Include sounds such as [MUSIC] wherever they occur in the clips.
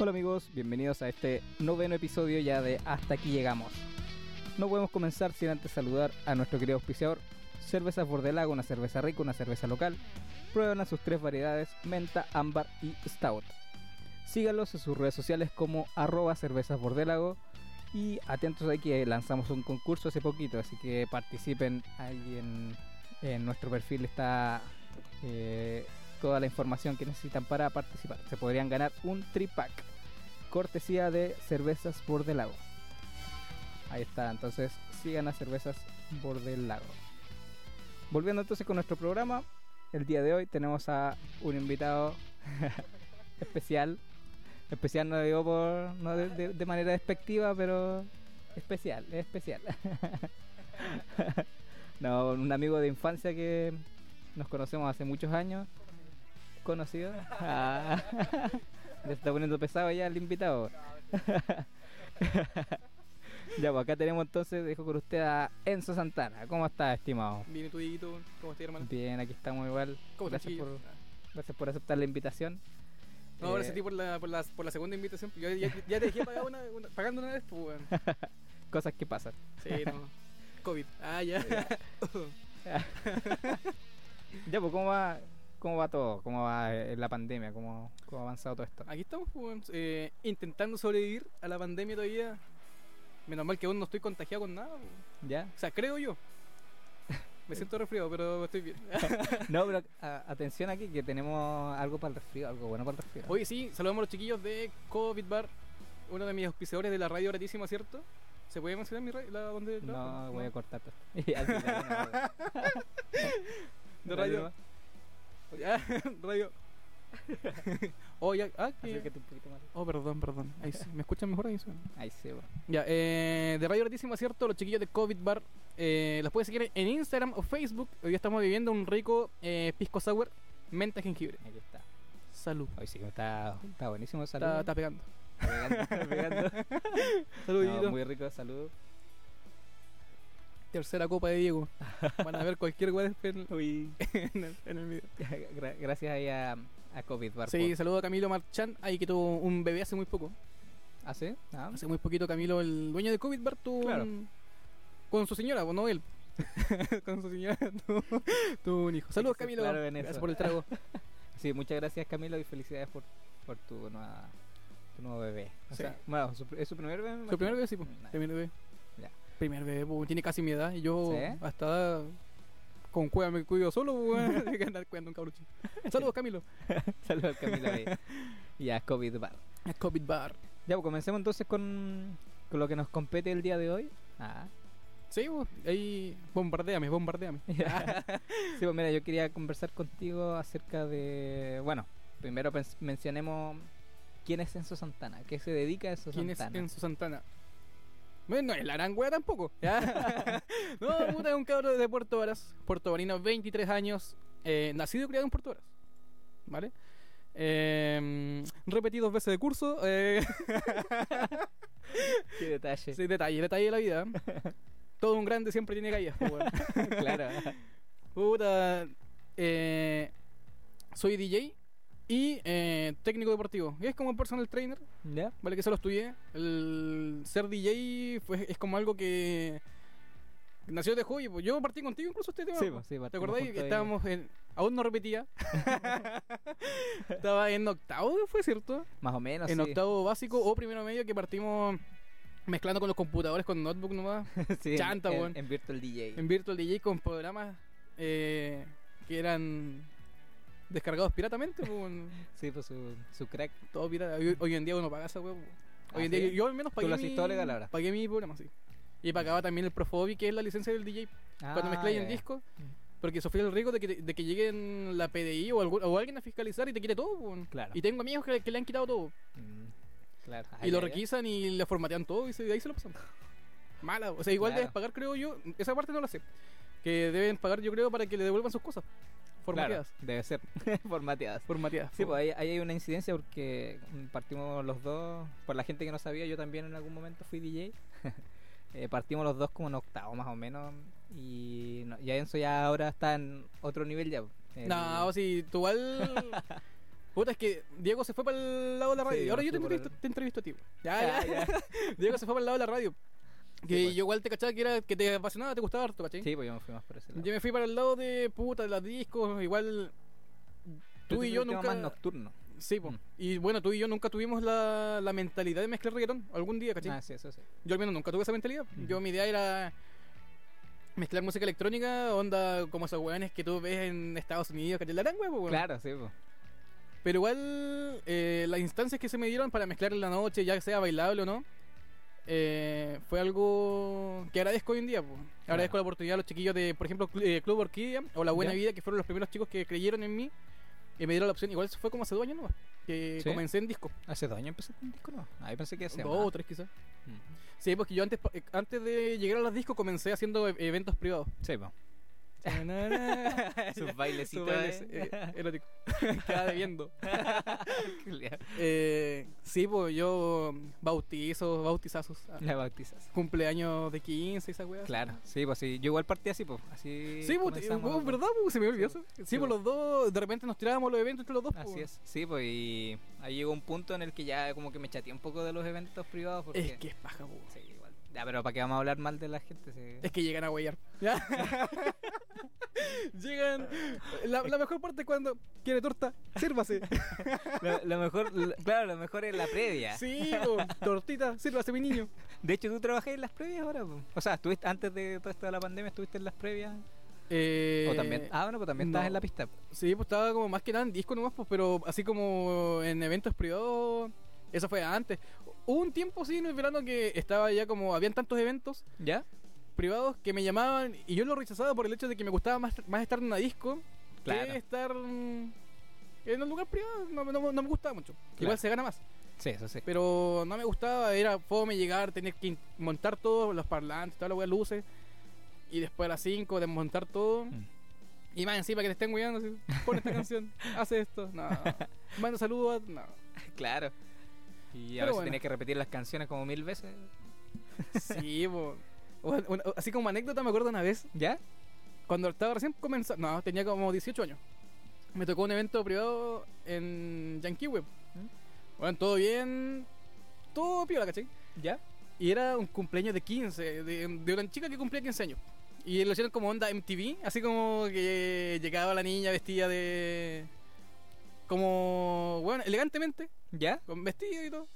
Hola amigos, bienvenidos a este noveno episodio ya de Hasta aquí llegamos. No podemos comenzar sin antes saludar a nuestro querido auspiciador, Cervezas Bordelago, una cerveza rica, una cerveza local. Prueban a sus tres variedades, menta, ámbar y stout. Síganlos en sus redes sociales como arroba cervezas y atentos ahí que lanzamos un concurso hace poquito, así que participen ahí en, en nuestro perfil está eh, toda la información que necesitan para participar. Se podrían ganar un tripack cortesía de cervezas Bordelago. Ahí está, entonces sigan a cervezas Bordelago. Volviendo entonces con nuestro programa, el día de hoy tenemos a un invitado [LAUGHS] especial. Especial no digo por, no de, de- de manera despectiva, pero especial, es especial. [LAUGHS] no, un amigo de infancia que nos conocemos hace muchos años. Conocido. Ah, [LAUGHS] le está poniendo pesado ya el invitado. [LAUGHS] ya, pues acá tenemos entonces, dejo con usted a Enzo Santana. ¿Cómo está, estimado? Bien, ¿y tú, Dieguito? ¿Cómo estás, hermano? Bien, aquí estamos igual. ¿Cómo estás, Gracias por, gracias por aceptar la invitación. No, ahora Eh, sí por la, por, la, por la segunda invitación. Yo ya, ya te dejé pagar una, una- pagando una vez, pues, weón. [LAUGHS] Cosas que pasan. Sí, no. COVID. Ah, ya. [LAUGHS] Ya, pues, ¿cómo va, cómo va todo? ¿Cómo va eh, la pandemia? ¿Cómo, cómo ha avanzado todo esto? Aquí estamos, pues, eh, intentando sobrevivir a la pandemia todavía. Menos mal que aún no estoy contagiado con nada, weón. ¿Ya? O sea, creo yo. [LAUGHS] Me siento resfriado, pero estoy bien. [LAUGHS] No, pero [LAUGHS] a- atención aquí que tenemos algo para el resfrío, algo bueno para el resfrío. Oye, sí, saludamos a los chiquillos de COVID Bar, uno de mis auspiciadores de la radio gratísima, ¿cierto? ¿Se puede mencionar mi radio? La, donde trabajo? No, voy a cortar todo. No, De radio. Ya, [LAUGHS] radio. [LAUGHS] oh, ya. Ah, que- Acércate un poquito más. Oh, perdón, perdón. Ahí sí. ¿Me escuchan mejor ahí? sí? Ahí se va. Ya, eh, de Radio Gratísima, ¿cierto? Los chiquillos de COVID Bar. Eh, los puedes seguir en Instagram o Facebook. Hoy estamos viviendo un rico eh, pisco sour menta jengibre. Aquí está. Salud. Hoy sí que está, está buenísimo. Salud. Está, está pegando. Está pegando, está pegando. [LAUGHS] Salud, No, Dieguito. muy rico, salud. Tercera copa de Diego. [LAUGHS] Van a ver cualquier weá en, [LAUGHS] en el, en el video. [LAUGHS] Gra- Gracias ahí a, a COVID Bar. Sí, saludo a Camilo Marchán, ahí que tuvo un bebé hace muy poco. ¿Ah, sí? Ah, Hace muy poquito Camilo, el dueño de COVID Bar, tuvo Claro. un- con su señora, o no él. con su señora tuvo, tuvo un hijo. Saludos Camilo, claro gracias por el trago. Sí, muchas gracias Camilo y felicidades por, por tu, nueva, tu nuevo bebé. O Sí. sea, bueno, su- ¿es su primer bebé? Su primer bebé, sí, po. Nice. Primer bebé. Tiene casi mi edad y yo ¿Sí? hasta con cueva me cuido solo, weón. [LAUGHS] Hay que andar cuidando un cabrón chico. Saludos Camilo. [LAUGHS] Saludos Camilo [LAUGHS] y a COVID Bar. A COVID Bar. Ya, pues comencemos entonces con, con lo que nos compete el día de hoy. Ah. Sí, ahí bombardeame, bombardeame. sí, pues mira, yo quería conversar contigo acerca de. Bueno, primero mencionemos quién es Enzo Santana, qué se dedica a Enzo ¿Quién es Santana. Enzo Santana? Bueno, no es la gran wea tampoco. ¿ya? [LAUGHS] no, puta, es un cabro de Puerto Varas. Puerto Varino, 23 años. eh, nacido y criado en Puerto Varas. ¿Vale? Eh, repetí dos veces de curso. Eh, [LAUGHS] Qué detalle. sí, detalle, detalle de la vida. Todo un grande siempre tiene po, weón. [LAUGHS] claro. Puta. eh, soy DJ y eh, técnico deportivo. Es como personal trainer. Vale, que eso lo estudié. El ser DJ fue, es como algo que nació de hobby. pues. Yo partí contigo incluso este tema. Sí, pues. pues, sí, ¿Te acordás? ahí. Estábamos en. Aún no repetía. [LAUGHS] Estaba en octavo, fue cierto. Más o menos. en sí. octavo básico o primero medio que partimos mezclando con los computadores con notebook nomás. [LAUGHS] Sí, en- chanta, en, weón. en Virtual DJ. en Virtual DJ con programas eh, que eran descargados piratamente. pues. Sí, pues su, su crack. Todo pirata. Hoy, hoy en día uno paga esa weá. po. Hoy Ah, en día yo, yo al menos Tú pagué lo mi, legal ahora. pagué mi programa, sí. Y pagaba también el Profobi, que es la licencia del DJ. cuando Ah, mezcláis en disco. Porque sufrí el riesgo de que, de que lleguen la PDI o, algún- o alguien a fiscalizar y te quite todo. po. Claro. Y tengo amigos que, que le han quitado todo. Mm, claro. Ah, y lo requisan y le formatean todo y se, de ahí se lo pasan. Mala. O sea, igual Claro. debes pagar, creo yo. Esa parte no la sé. Que deben pagar, yo creo, para que le devuelvan sus cosas. Formateadas. Claro, debe ser [LAUGHS] formateadas. Formateadas. Sí, pues ahí, ahí hay una incidencia porque partimos los dos, por la gente que no sabía, yo también en algún momento fui DJ. [LAUGHS] Eh, partimos los dos como en octavo más o menos y no- ya Enzo ya ahora está en otro nivel ya. El- No, si tú igual. [LAUGHS] Puta, es que Diego se fue para el lado de la radio. Sí, y ahora yo te entrevisto, el- te entrevisto a ti. Ya, Ya, ya. ya. Diego se fue para el lado de la radio. Que Sí, pues. yo igual te cachaba que era que te apasionaba, te gustaba harto, ¿cachai? Sí, pues yo me fui más por ese lado. Yo me fui para el lado de puta, de las discos, igual tú Tú y yo nunca... más nocturno. Sí, po. Mm. Y bueno, tú y yo nunca tuvimos la, la mentalidad de mezclar reggaetón algún día, ¿cachai? Ah, sí, eso sí. Yo al menos nunca tuve esa mentalidad. Yo mi idea era mezclar música electrónica, onda como esos weones que tú ves en Estados Unidos, ¿cachai? La gran huevo, weón. Claro, sí, pues. Pero igual eh, las instancias que se me dieron para mezclar en la noche, ya sea bailable o no, eh, fue algo que agradezco hoy en día. po. Agradezco la oportunidad a los chiquillos de, por ejemplo, Cl- eh, Club Orquídea o La Buena Ya. Vida, que fueron los primeros chicos que creyeron en mí y me dieron la opción. Igual eso fue como hace dos años nomás, que ¿Sí? comencé en disco. Hace dos años empecé con un disco, ¿no? Ahí pensé que hacía Dos o tres quizás. Mm. Sí, porque yo antes, eh, antes de llegar a los discos comencé haciendo e- eventos privados. Sí, pues. Sus [LAUGHS] bailecitos. bailes eh. eh, [LAUGHS] debiendo. [LAUGHS] Eh, sí, pues yo bautizo, bautizazos. ah, La bautizas. Cumpleaños de 15 y esa weá. Claro, sí, pues sí. Yo igual partí así, pues. Así. Sí, pues, pues, dos. ¿verdad? Pues, se me olvidó Sí, eso. sí, Sí, pues pues. los dos, de repente nos tirábamos los eventos entre los dos. pues. Así es, sí, pues y ahí llegó un punto en el que ya como que me chateé un poco de los eventos privados porque... Es que es paja, pues. Sí. Ya, pero ¿para qué vamos a hablar mal de la gente? Sí. Es que llegan a huellar. [LAUGHS] Llegan. La, la mejor parte es cuando quiere torta, sírvase. [LAUGHS] Lo, lo mejor, lo- claro, lo mejor es la previa. Sí, po, tortita, sírvase, mi niño. De hecho, tú trabajás en las previas ahora, pues. O sea, estuviste antes de todo esto de la pandemia, estuviste en las previas. Eh, o también. Ah, bueno, pues también no. en la pista. Sí, pues estaba como más que nada en disco nomás, pues, pero así como en eventos privados, eso fue antes. Hubo un tiempo, sí, en el verano que estaba ya como, habían tantos eventos ¿Ya? privados que me llamaban y yo lo rechazaba por el hecho de que me gustaba más, más estar en una disco Claro. que estar en un lugar privado. No, no- no me gustaba mucho. Claro. Igual se gana más. Sí, eso sí. Pero no me gustaba, era fome llegar, tener que montar todo, los parlantes, todas las luces. Y después a las 5 desmontar todo. Mm. Y más encima que te estén guiando, así, pon esta [LAUGHS] canción, hace esto, no. [LAUGHS] Manda saludos, no. Claro. Y a Pero veces bueno. tenías que repetir las canciones como mil veces. Sí, po. O- o- así como anécdota, me acuerdo una vez, ¿Ya? cuando estaba recién comenzando, no, tenía como 18 años. Me tocó un evento privado en Yankee Web. Bueno, todo bien, todo piola, ¿cachai? ¿Ya? Y era un cumpleaños de 15, de, de una chica que cumplía 15 años. Y lo hicieron como onda MTV, así como que llegaba la niña vestida de. como. bueno, elegantemente, ¿Ya? con vestido y todo.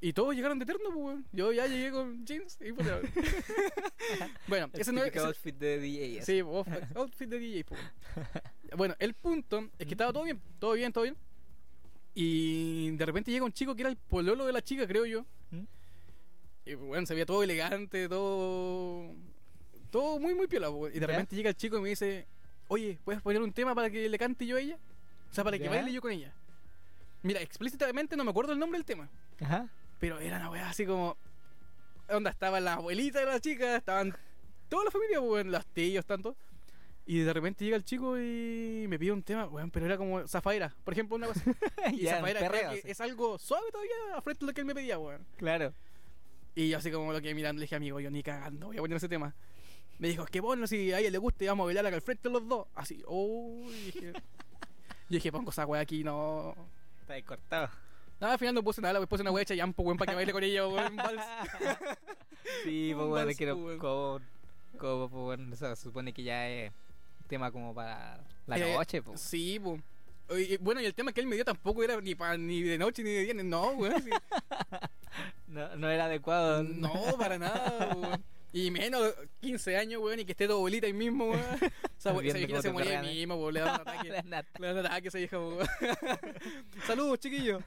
Y todos llegaron de terno, pues, weón. Yo ya llegué con jeans y puta. [LAUGHS] bueno, El ese no es. outfit de DJ. Sí, outfit, de DJ, pues. [LAUGHS] Bueno, el punto es que estaba todo bien, todo bien, todo bien. Y de repente llega un chico que era el pololo de la chica, creo yo. ¿Mm? Y bueno, se veía todo elegante, todo. Todo muy, muy piola, po. Y de ¿Ya? repente llega el chico y me dice: Oye, ¿puedes poner un tema para que le cante yo a ella? O sea, para que ¿Ya? baile yo con ella. Mira, explícitamente no me acuerdo el nombre del tema. Ajá. Pero era una weá así como. Onda, estaba la abuelita de la chica, estaban toda la familia, weón, los tíos, tanto. Y de repente llega el chico y me pide un tema, weón, pero era como Zafaira, por ejemplo, una cosa. [LAUGHS] Y Ya, Zafaira perreo, que sí. es algo suave todavía frente a lo que él me pedía, weón. Claro. Y yo así como lo que mirando le dije, amigo, yo ni cagando voy a poner ese tema. Me dijo, es que bueno, si a ella le gusta y vamos a bailar acá al frente los dos. Así, oh, y dije. [LAUGHS] yo dije, pongo esa weá aquí, no. Está ahí cortado. Nada, al final no puse nada, le puse una weá hecha yampo, weón, para que baile con ella, weón, vals. [LAUGHS] Sí, pues bueno, vals, que no. pues, weón. Como, como, pues bueno, o sea, se supone que ya es tema como para la Eh, noche, pues. Sí. Oye, Bueno, y el tema que él me dio tampoco era ni, pa, ni de noche ni de día, no, weón. sí. [LAUGHS] No, no era adecuado. No, para nada, weón. Y menos 15 años, weón, y que esté tu abuelita ahí mismo, weón. O sea, [LAUGHS] Estás esa viejita se moría ahí ¿eh? mismo, weón, le da un [LAUGHS] ataque. Le da un ataque esa vieja, weón. [LAUGHS] Saludos, chiquillos.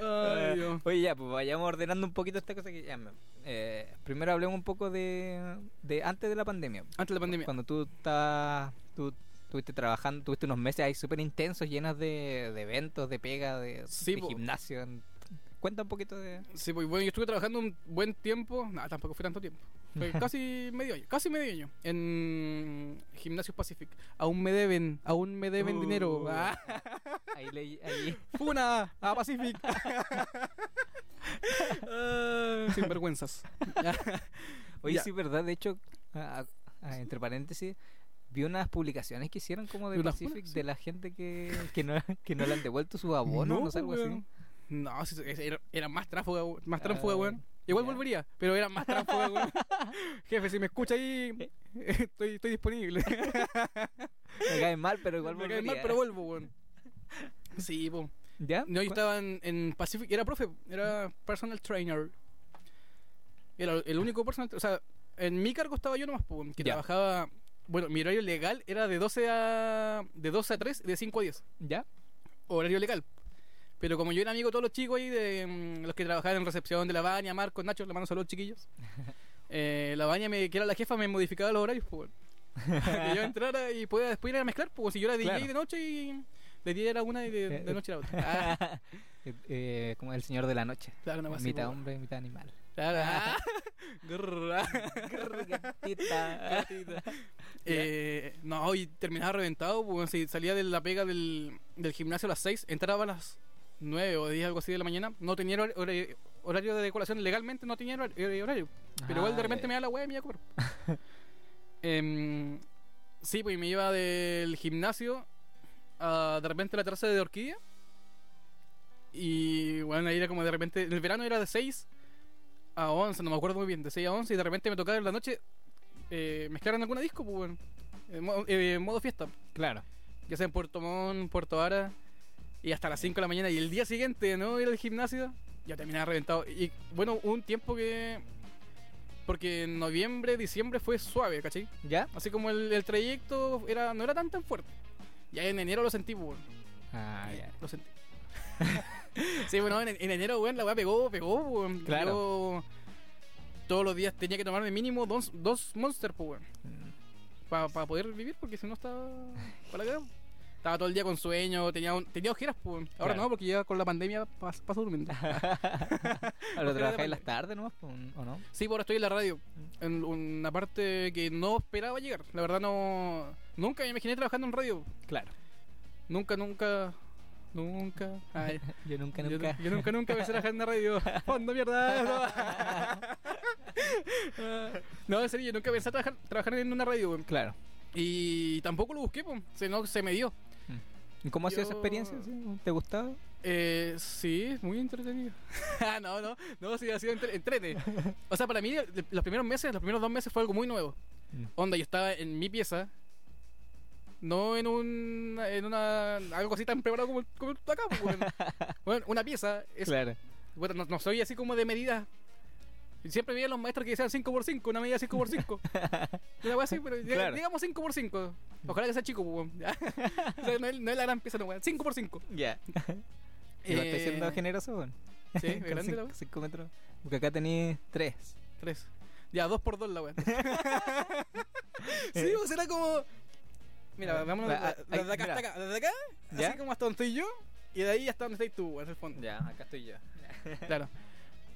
Ay, Dios. Oye, ya, pues vayamos ordenando un poquito esta cosa que ya. eh, primero hablemos un poco de, de antes de la pandemia. Antes de la pandemia. Cuando tú estabas. Tú estuviste trabajando, tuviste unos meses ahí súper intensos, llenos de, de eventos, de pega, de, Sí, de gimnasio. en- Cuenta un poquito de. Sí, pues bueno, yo estuve trabajando un buen tiempo, no, tampoco fue tanto tiempo. Fue [LAUGHS] casi medio año, casi medio año en Gimnasios Pacific. Aún me deben, aún me deben Uh. dinero. Ah, [LAUGHS] Ahí leí. Ahí. Funa a Pacific. Ah, [LAUGHS] sin vergüenzas. Oye, Ya. sí, verdad. De hecho, a- a- entre paréntesis, Vi unas publicaciones que hicieron como de ¿De unas Pacific de la gente que, que, no, que no le han devuelto sus abonos, no, sé, algo así. No, era, era más tránsfuga, we- más Ah, tránsfuga, weón. Igual volvería, pero era más tránsfuga, weón. [LAUGHS] Jefe, si me escucha ahí, estoy, estoy disponible. [LAUGHS] Me cae mal, pero igual me cae mal, volvería. pero vuelvo, weón. Sí, po. ¿Ya? No, yo ¿Cu- estaba en, en Pacific, era profe, era personal trainer. Era el único personal, o sea, en mi cargo estaba yo nomás, po, que trabajaba, bueno, mi horario legal era de 12 a de 12 a 3 y de 5 a 10, ¿Ya? horario legal. Pero como yo era amigo de todos los chicos ahí, de mm, los que trabajaban en recepción de la baña, Marcos, Nacho, le mando saludos chiquillos. [LAUGHS] Eh, la baña, me, que era la jefa, me modificaba los horarios, pues, [LAUGHS] que yo entrara y pueda después ir a mezclar, pues si yo era DJ Claro. de noche y de día era una y de, de Eh, noche era [LAUGHS] otra. Ah, Eh, eh, como el señor de la noche. claro, cosa así, mitad po. hombre, mitad animal. Claro. ah. Ah. Gatita. Eh, no, y terminaba reventado, pues si salía de la pega del, del gimnasio a las 6, entraba a las 9 o 10, algo así de la mañana, no tenía hor- hor- horario de decoración, legalmente no tenía hor- eh, horario, pero igual Ah, de repente ya, me da la wea y me iba a comer. [LAUGHS] Em, sí, pues me iba del gimnasio a de repente la terraza de Orquídea. Y bueno, ahí era como de repente, en el verano era de 6 a 11, no me acuerdo muy bien, de 6 a 11 y de repente me tocaba en la noche eh, mezclar en alguna disco, pues bueno, en modo, eh, en modo fiesta, Claro. ya sea en Puerto Montt, Puerto Ara, y hasta las 5 de la mañana. Y el día siguiente, ¿no? Ir al gimnasio, ya terminaba reventado. Y bueno, un tiempo que. Porque en noviembre, diciembre fue suave, ¿cachai? ¿Ya? Así como el, el trayecto era, no era tan tan fuerte. Ya en enero lo sentí, pues, bueno. Ah, ya. Lo sentí. [LAUGHS] sí, bueno, en, en enero, weón, la weá pegó, pegó, weón. Claro. Yo todos los días tenía que tomarme mínimo dos, dos monsters, pues, weón. Mm. Para poder vivir, porque si no estaba para la. Estaba todo el día con sueño, tenía, un- tenía ojeras, pues. Ahora Claro. no, porque ya con la pandemia pas- paso durmiendo. [LAUGHS] ¿Ahora Ojalá trabajáis las tardes nomás o no? sí, pues ahora estoy en la radio. En una parte que no esperaba llegar. La verdad no... Nunca me imaginé trabajando en radio. Claro. Nunca, nunca... Nunca... Ay, [LAUGHS] Yo nunca, nunca. yo nunca, nunca pensé trabajar en la radio. [LAUGHS] Fondo, mierda. No. no, en serio, yo nunca pensé trabajar, trabajar en una radio. Claro. Y tampoco lo busqué, pues. Se, no, se me dio. ¿Y cómo ha sido esa experiencia? ¿Te gustaba? Eh, sí, muy entretenido. [LAUGHS] No, no, no, sí, ha sido entre- entrete. O sea, para mí, los primeros meses, los primeros dos meses fue algo muy nuevo. Mm. Onda, yo estaba en mi pieza, no en un, en una, algo así tan preparado como, como acá, pues, weón. [LAUGHS] Bueno, una pieza es Claro. Bueno, no, no soy así como de medidas. Siempre veía a los maestros que decían 5x5, una medida 5x5. [LAUGHS] Una wea así, pero Claro. digamos 5x5. Ojalá que sea chico, pues, weón. [LAUGHS] O sea, no, es, no es la gran pieza, no, weón. 5x5. Ya. [LAUGHS] Igual estoy siendo Eh, generoso, weón. Sí, es grande la wea. cinco metros. Porque acá tenéis tres. 3. Ya, 2x2 la weón. sí, o será como. Mira, vámonos Ah, ah, desde ahí, acá mira. hasta acá. Desde acá, ¿Ya? así como hasta donde estoy yo. Y de ahí hasta donde estás tú, weón, en el fondo. Ya, acá estoy yo. Claro.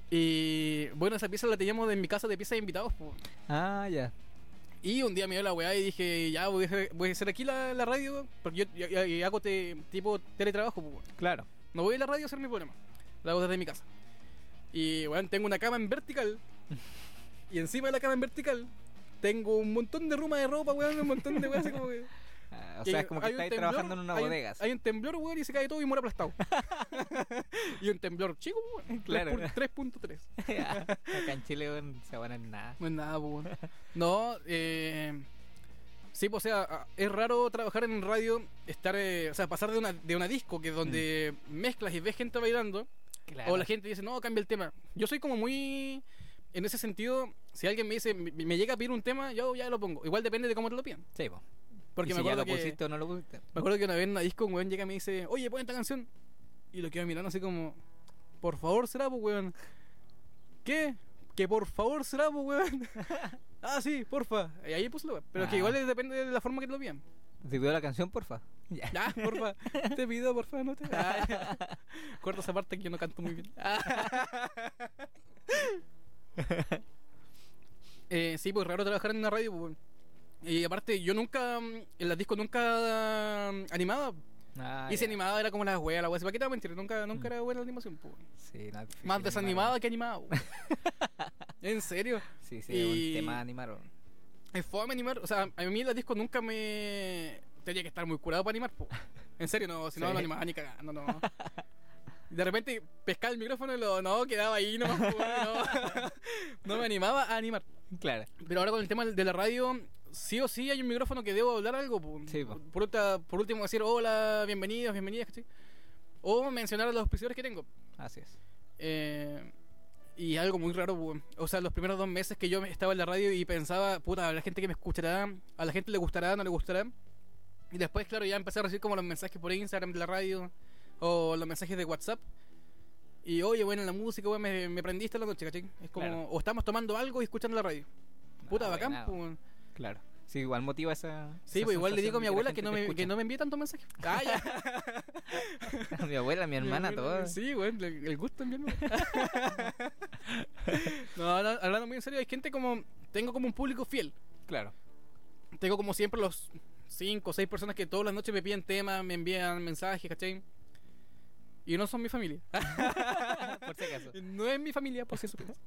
Y bueno, esa pieza la teníamos en mi casa de pieza de invitados, pues. Ah, ya. Y un día me dio la weá y dije, ya voy a hacer, voy a hacer aquí la, la radio, porque yo, yo- yo- yo hago te- tipo teletrabajo, weón. Claro. no voy a la radio a hacer mi problema, la hago desde mi casa. Y bueno, tengo una cama en vertical, [LAUGHS] y encima de la cama en vertical tengo un montón de ruma de ropa, weón, un montón de weá así como que... Ah, o sea, es como que hay estáis temblor, trabajando en una hay un- bodega. Hay un temblor, weón, y se cae todo y muere aplastado. [LAUGHS] y un temblor chico, weón, Claro. 3.3. [LAUGHS] Acá en Chile weón, se van en nada. No es nada, weón. No, eh. Sí, pues, o sea, es raro trabajar en radio, estar, eh, o sea, pasar de una, de una disco que es donde mezclas y ves gente bailando, Claro. o la gente dice, no, cambia el tema. Yo soy como muy. En ese sentido, si alguien me dice, me, me llega a pedir un tema, yo ya lo pongo. Igual depende de cómo te lo pidan. Sí, po. Porque Y me si ya acuerdo lo que. pusiste o no lo pusiste. Me acuerdo que una vez en una disco un weón llega y me dice, oye, pon esta canción. Y lo quedo mirando así como, por favor será, pues weón. ¿Qué? Que por favor será, pues weón. [LAUGHS] ah, sí, porfa. Y ahí puse weón. Pero que Ah. igual depende de la forma que lo pidan. ¿Te pidió la canción, porfa? [LAUGHS] Ya. Ya, porfa. te pido, porfa, no te. Ah. [LAUGHS] Corta esa parte que yo no canto muy bien. eh, sí, pues raro trabajar en una radio, pues weón. Y aparte, yo nunca, mm, en las discos nunca mm, animaba. Ah, y si animada era como la wea, la wea. ¿Para qué te voy a mentir? Nunca, nunca Mm. era buena la animación, pues. Sí, no, difícil Más desanimada que animada. [LAUGHS] ¿En serio? Sí, sí, Y- un tema animar. weón. Es fome animar. O sea, a mí los discos nunca me. Tenía que estar muy curado para animar, po. [LAUGHS] En serio, no, si no, Sí. no animaba ni cagando, no. De repente pescaba el micrófono y lo. No, quedaba ahí nomás, po, no. [LAUGHS] No me animaba a animar. Claro. Pero ahora con el tema de la radio, sí o sí hay un micrófono que debo hablar algo. po. Sí, po. por, ulta- por último, decir hola, bienvenidos, bienvenidas, ¿cachai? O mencionar a los auspiciadores que tengo. Así es. Eh, y algo muy raro, o sea, los primeros dos meses que yo estaba en la radio y pensaba, puta, a la gente que me escuchará, a la gente le gustará, no le gustará. Y después, claro, ya empecé a recibir como los mensajes por Instagram de la radio o los mensajes de WhatsApp. Y oye, bueno, la música, weón, me, me prendiste la noche, ¿cachai? Es como, Claro. o estamos tomando algo y escuchando la radio. Puta, Ah, bacán, weón. Claro. Sí, igual motiva esa. Sí, esa pues igual le digo a mi la abuela que no, me, escucha. que no me envíe tantos mensajes. [LAUGHS] Ah, ya. [LAUGHS] mi abuela, mi hermana, todo. Sí, weón, el, el gusto en mi hermana. [LAUGHS] no, habla- hablando muy en serio, hay gente como. Tengo como un público fiel. Claro. Tengo como siempre los cinco o seis personas que todas las noches me piden temas, me envían mensajes, ¿cachai? Y no son mi familia. Por si acaso. No es mi familia, por si supieras.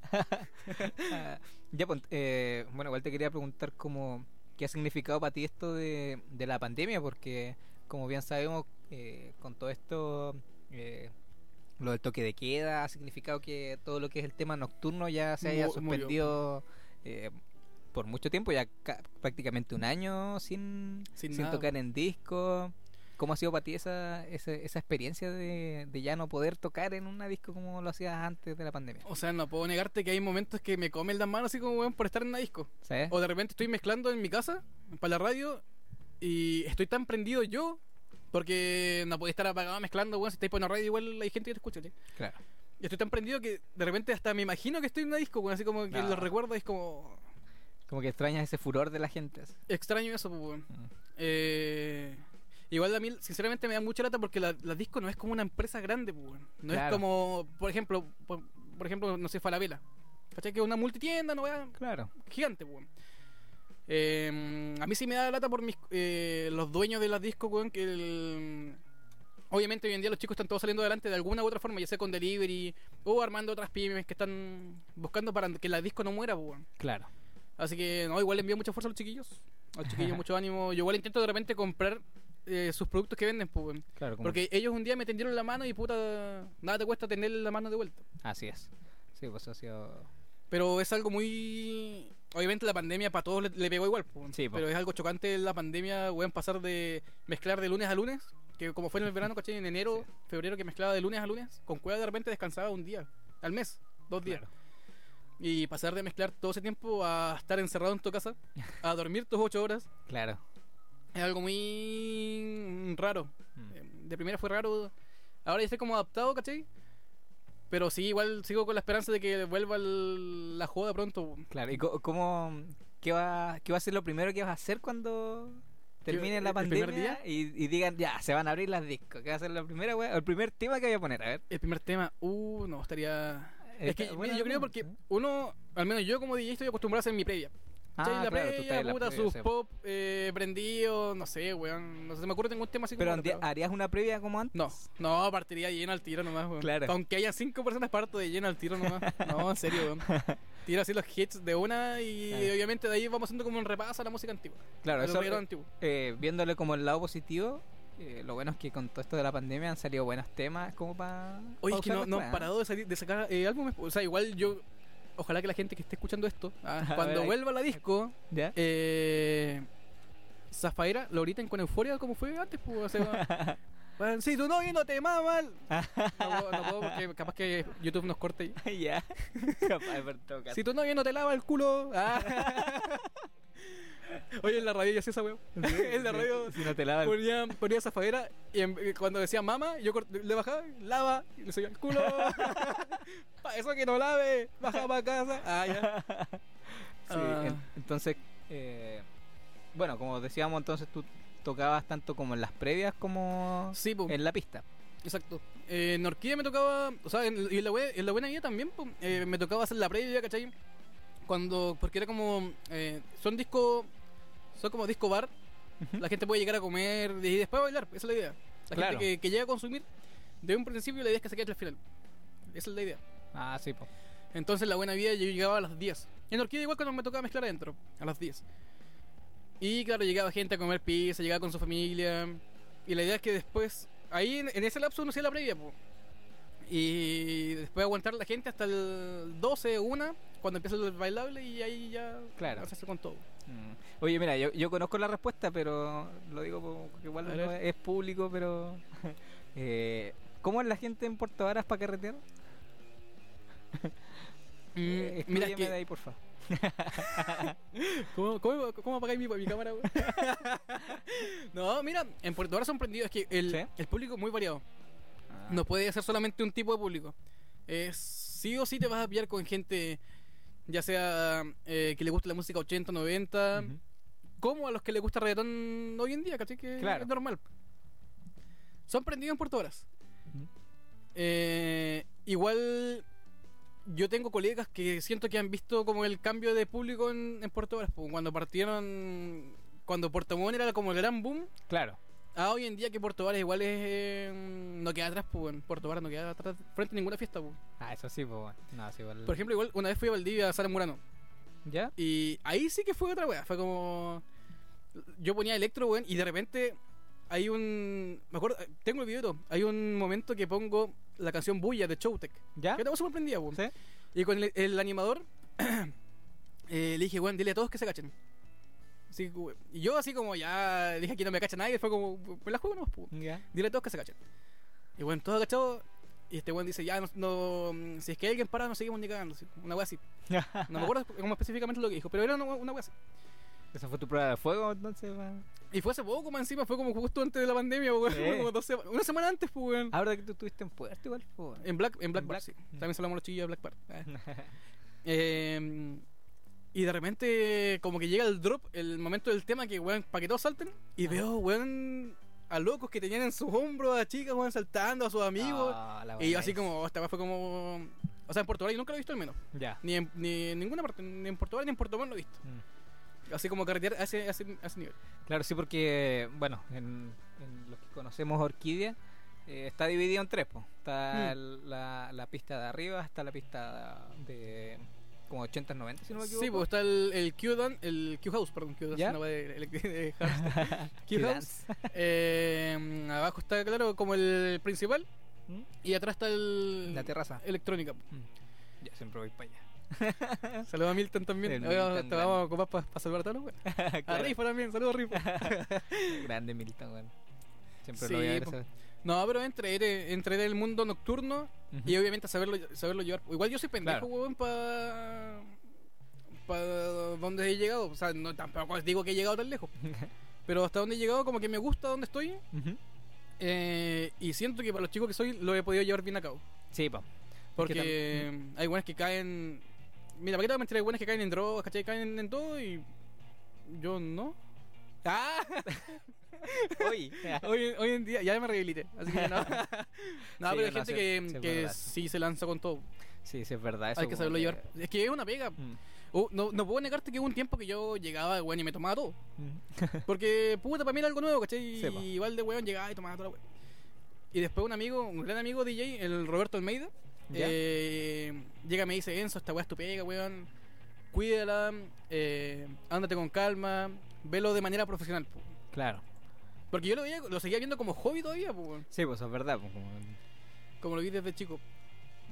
Ya, pues, eh, bueno, igual te quería preguntar cómo, qué ha significado para ti esto de, de la pandemia, porque como bien sabemos, eh, con todo esto, eh, lo del toque de queda ha significado que todo lo que es el tema nocturno ya se haya Mu- suspendido eh, por mucho tiempo, ya ca- prácticamente un año sin, Sin sin tocar en disco. ¿Cómo ha sido para ti esa, esa, esa experiencia de, de ya no poder tocar en una disco como lo hacías antes de la pandemia? O sea, no puedo negarte que hay momentos que me comen las manos así como, weón, por estar en una disco. ¿Sabes? O de repente estoy mezclando en mi casa para la radio y estoy tan prendido yo porque no podía estar apagado mezclando, weón. Si estáis por una radio, igual hay gente que te escucha, ¿sí? Claro. Y estoy tan prendido que de repente hasta me imagino que estoy en una disco, weón. Así como que No. lo recuerdo y es como Como que extrañas ese furor de la gente. así. extraño eso, pues, weón. Mm. Eh, igual a mí, sinceramente, me da mucha lata porque la, la disco no es como una empresa grande, pues. No Claro. es como, por ejemplo, por, por ejemplo, no sé, Falabella. ¿Cachai? Que es una multitienda, no weón, Claro. gigante, weón. Eh, a mí sí me da lata por mis, eh, los dueños de las discos, weón, que el- obviamente hoy en día los chicos están todos saliendo adelante de alguna u otra forma, ya sea con delivery o armando otras pymes que están buscando para que la disco no muera, pues. Claro. Así que, no, igual le envío mucha fuerza a los chiquillos. A los chiquillos, [LAUGHS] mucho ánimo. Yo igual intento de repente comprar eh, sus productos que venden, pues, weón. Claro, como- Porque ellos un día me tendieron la mano y puta, nada te cuesta tenerle la mano de vuelta. Así es. Sí, pues ha sido. Pero es algo muy... Obviamente la pandemia para todos le, le pegó igual, pues, Sí, po. pero es algo chocante la pandemia, weón, pasar de mezclar de lunes a lunes, que como fue en el verano, ¿cachai? En enero, febrero, que mezclaba de lunes a lunes, con cueva de repente descansaba un día, al mes, dos días. Claro. Y pasar de mezclar todo ese tiempo a estar encerrado en tu casa, [LAUGHS] a dormir tus ocho horas, Claro. Es algo muy raro. Mm. Eh, De primera fue raro. Ahora ya estoy como adaptado, ¿cachai? Pero sí, igual sigo con la esperanza de que vuelva el- la joda pronto. Claro. ¿Y cómo. ¿Qué va, ¿Qué va a ser lo primero que vas a hacer cuando termine la pandemia? Y, y digan, ya, se van a abrir las discos. ¿Qué va a ser la primera, wea? El primer tema que voy a poner, a ver. El primer tema, uh, no, estaría... Es que Está mira, yo creo porque ¿eh? uno, al menos yo como DJ estoy acostumbrado a hacer mi previa. Ah, la claro, puta, sus pop eh, prendidos, no sé, weón. No sé, se me ocurre ningún tema así Pero como... ¿harías una previa como antes? No, no, partiría lleno al tiro nomás, weón. Claro. Aunque haya cinco personas, parto de lleno al tiro nomás. No, en serio, weón. [LAUGHS] Tiro así los hits de una y Claro. obviamente de ahí vamos haciendo como un repaso a la música antigua. Claro, eso, reggaetón antiguo. eh, viéndole como el lado positivo, eh, lo bueno es que con todo esto de la pandemia han salido buenos temas como para. Oye, es que no, no han parado de, salir, de sacar eh, álbumes. O sea, igual yo. Ojalá que la gente que esté escuchando esto, [LAUGHS] ah, A cuando ver, vuelva la disco, ¿Ya? eh, Zafaira lo griten con euforia como fue antes. Pues, o sea, [LAUGHS] bueno, si tu novio no te mama mal. No, puedo- [LAUGHS] no puedo porque capaz que YouTube nos corte. ya. Caso. Si tu novio no te lava el culo. ah. [LAUGHS] Oye, en la radio yo hacía esa weón. [LAUGHS] en la radio Si no te lava el ponía, ponía Zafaira y en- eh, cuando decía mama, yo le bajaba, lava, y le subía el culo. [LAUGHS] pa' eso que no lave, baja para casa. Ah, ya. Sí, Ah. en- entonces, eh, bueno, como decíamos, entonces tú tocabas tanto como en las previas como Sí, en la pista. Exacto. Eh, en Orquídea me tocaba, o sea, en, en la, en la buena vida también, eh, me tocaba hacer la previa, ¿cachai? Cuando, porque era como, eh, son discos, son como disco bar, la gente puede llegar a comer y después bailar, esa es la idea. La Claro. gente que, que llega a consumir, de un principio la idea es que se quede hasta el final. Esa es la idea. Ah, sí, pues. Entonces la buena vida yo llegaba a las 10. En Orquídea igual cuando me tocaba mezclar adentro, a las 10. Y claro, llegaba gente a comer pizza, llegaba con su familia. Y la idea es que después, ahí en, en ese lapso uno hacía la previa, po. Y después aguantar la gente hasta el 12, 1, cuando empieza el bailable y ahí ya Claro. hacerse con todo. Mm. Oye, mira, yo, yo conozco la respuesta, pero lo digo porque igual A no es público, pero... [LAUGHS] eh, ¿Cómo es la gente en Puerto Varas para carretear? [LAUGHS] Eh, mira, que, de ahí, por favor. [LAUGHS] ¿Cómo, cómo, cómo apagáis mi, mi cámara, no, mira, en Puerto Varas sorprendido es que el, ¿Sí? el público es muy variado. Ah, No puede ser solamente un tipo de público. Es, sí o sí te vas a pillar con gente, ya sea eh, que le guste la música 80, 90, Ujú. como a los que le gusta reggaetón hoy en día, ¿cachai? Que Claro. es normal. Son prendidos en Puerto Varas. Ujú. Eh, igual yo tengo colegas que siento que han visto como el cambio de público en, en Puerto Varas. pues, Cuando partieron, cuando Puerto Montt era como el gran boom, Claro. A hoy en día que Puerto Varas igual es eh, no queda atrás, pues Puerto Varas no queda atrás frente a ninguna fiesta. pues. Ah, eso sí, pues bueno. No, sí, igual... Por ejemplo, igual una vez fui a Valdivia a Sara Murano ¿Ya? y ahí sí que fue otra wea. Fue como. Yo ponía electro, weón, y de repente hay un. Me acuerdo, tengo el video. todo. Hay un momento que pongo la canción Bulla de Chowtek. ¿Ya? Que estaba súper prendida, weón. ¿Sí? Y con el, el animador [CLEARS THROAT] eh, le dije, weón, dile a todos que se cachen. Así, y yo así como ya dije que no me cacha nadie, fue como, pues la juego no, pues. ¿Ya? Dile a todos que se cachen. Y bueno, todos agachados. Y este weón dice, ya no, no- mm, si es que alguien para, no seguimos ni cagando. Una wea así. No me acuerdo como específicamente lo que dijo, pero era una, una wea así. ¿Esa fue tu prueba de fuego entonces? va? Y fue hace poco, más encima, fue como justo antes de la pandemia, weón. Sí. [LAUGHS] Como dos semanas- una semana antes, pues, weón. Ah, ¿verdad que tú estuviste en Puerto igual? pues? En Black, en Black, En Bar, Black. sí. También saludamos los chiquillos de Black Bar. Eh, [LAUGHS] y de repente, como que llega el drop, el momento del tema que, weón, para que todos salten. Y veo, weón, a locos que tenían en sus hombros a chicas, weón, saltando, a sus amigos. Ah, y yo así como, oh, esta fue como. O sea, en Puerto Rico nunca lo he visto al menos. Ya. Ni en, ni en ninguna parte, ni en Rico ni en Puerto lo he visto. Mm. Así como carretear a ese, a ese, a ese nivel. Claro, sí, porque, bueno, en, en los que conocemos Orquídea, eh, está dividido en tres, po. Está Mm. la, la pista de arriba, está la pista de como 80, 90, si no me equivoco. Sí, pues está el, el Q Dan- el Q House, perdón, Q House, ¿Ya? una weá de, de, de house. Q Q House. Dance. Eh, abajo está, claro, como el principal. ¿Mm? Y atrás está el. La terraza. Electrónica. Mm. Ya siempre voy para allá. [LAUGHS] Saludos a Milton también. El Oye, Milton te vamos a ocupar para saludar a todos. [LAUGHS] A. Rifa también, saludos a Rifa. [LAUGHS] Grande Milton, weón. Siempre Sí, lo voy a ver. No, pero entré, entré, entré del mundo nocturno y obviamente saberlo, saberlo llevar. Igual yo soy pendejo, Claro. weón, para. para donde he llegado. O sea, no, tampoco digo que he llegado tan lejos. [LAUGHS] Pero hasta donde he llegado, como que me gusta donde estoy. Eh, y siento que para los chicos que soy, lo he podido llevar bien a cabo. Sí, po. Porque hay buenas que caen. Mira, para qué te voy a mentir, hay buenas que caen en drogas, ¿cachai? Caen en todo y. Yo no. [LAUGHS] ¡Ah! [LAUGHS] [LAUGHS] Hoy. hoy, hoy en día ya me rehabilité, así que ya no. [LAUGHS] no, Sí, pero hay no, gente sí, que, sí, que sí se lanza con todo. Sí, sí, es verdad. Eso hay que saberlo llevar. Es que es una pega. Mm. Uh, no, no puedo negarte que hubo un tiempo que yo llegaba, weón, y me tomaba todo. Mm. [LAUGHS] Porque, puta, para mí era algo nuevo, ¿cachai? Y igual de weón llegaba y tomaba toda la weón. Y después un amigo, un gran amigo DJ, el Roberto Almeida, eh, llega y me dice, Enzo, esta weá es tu pega, weón. Cuídala, eh, ándate con calma, velo de manera profesional. po". Claro. Porque yo lo, veía, lo seguía viendo como hobby todavía, po, weón, Sí, pues es verdad. Pues, como... como lo vi desde chico.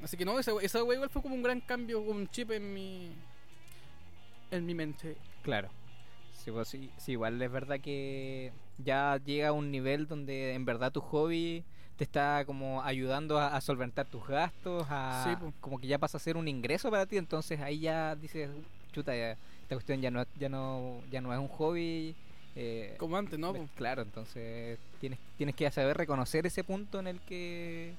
Así que no, esa, esa weá igual fue como un gran cambio, un chip en mi, en mi mente. Claro. Sí, pues, sí, sí, igual es verdad que ya llega a un nivel donde en verdad tu hobby te está como ayudando a, a solventar tus gastos, a Sí, como que ya pasa a ser un ingreso para ti, entonces ahí ya dices, chuta, ya, esta cuestión ya no, ya no, ya no es un hobby. Eh, Como antes, ¿no? po? Claro, entonces tienes, tienes que saber reconocer ese punto en el que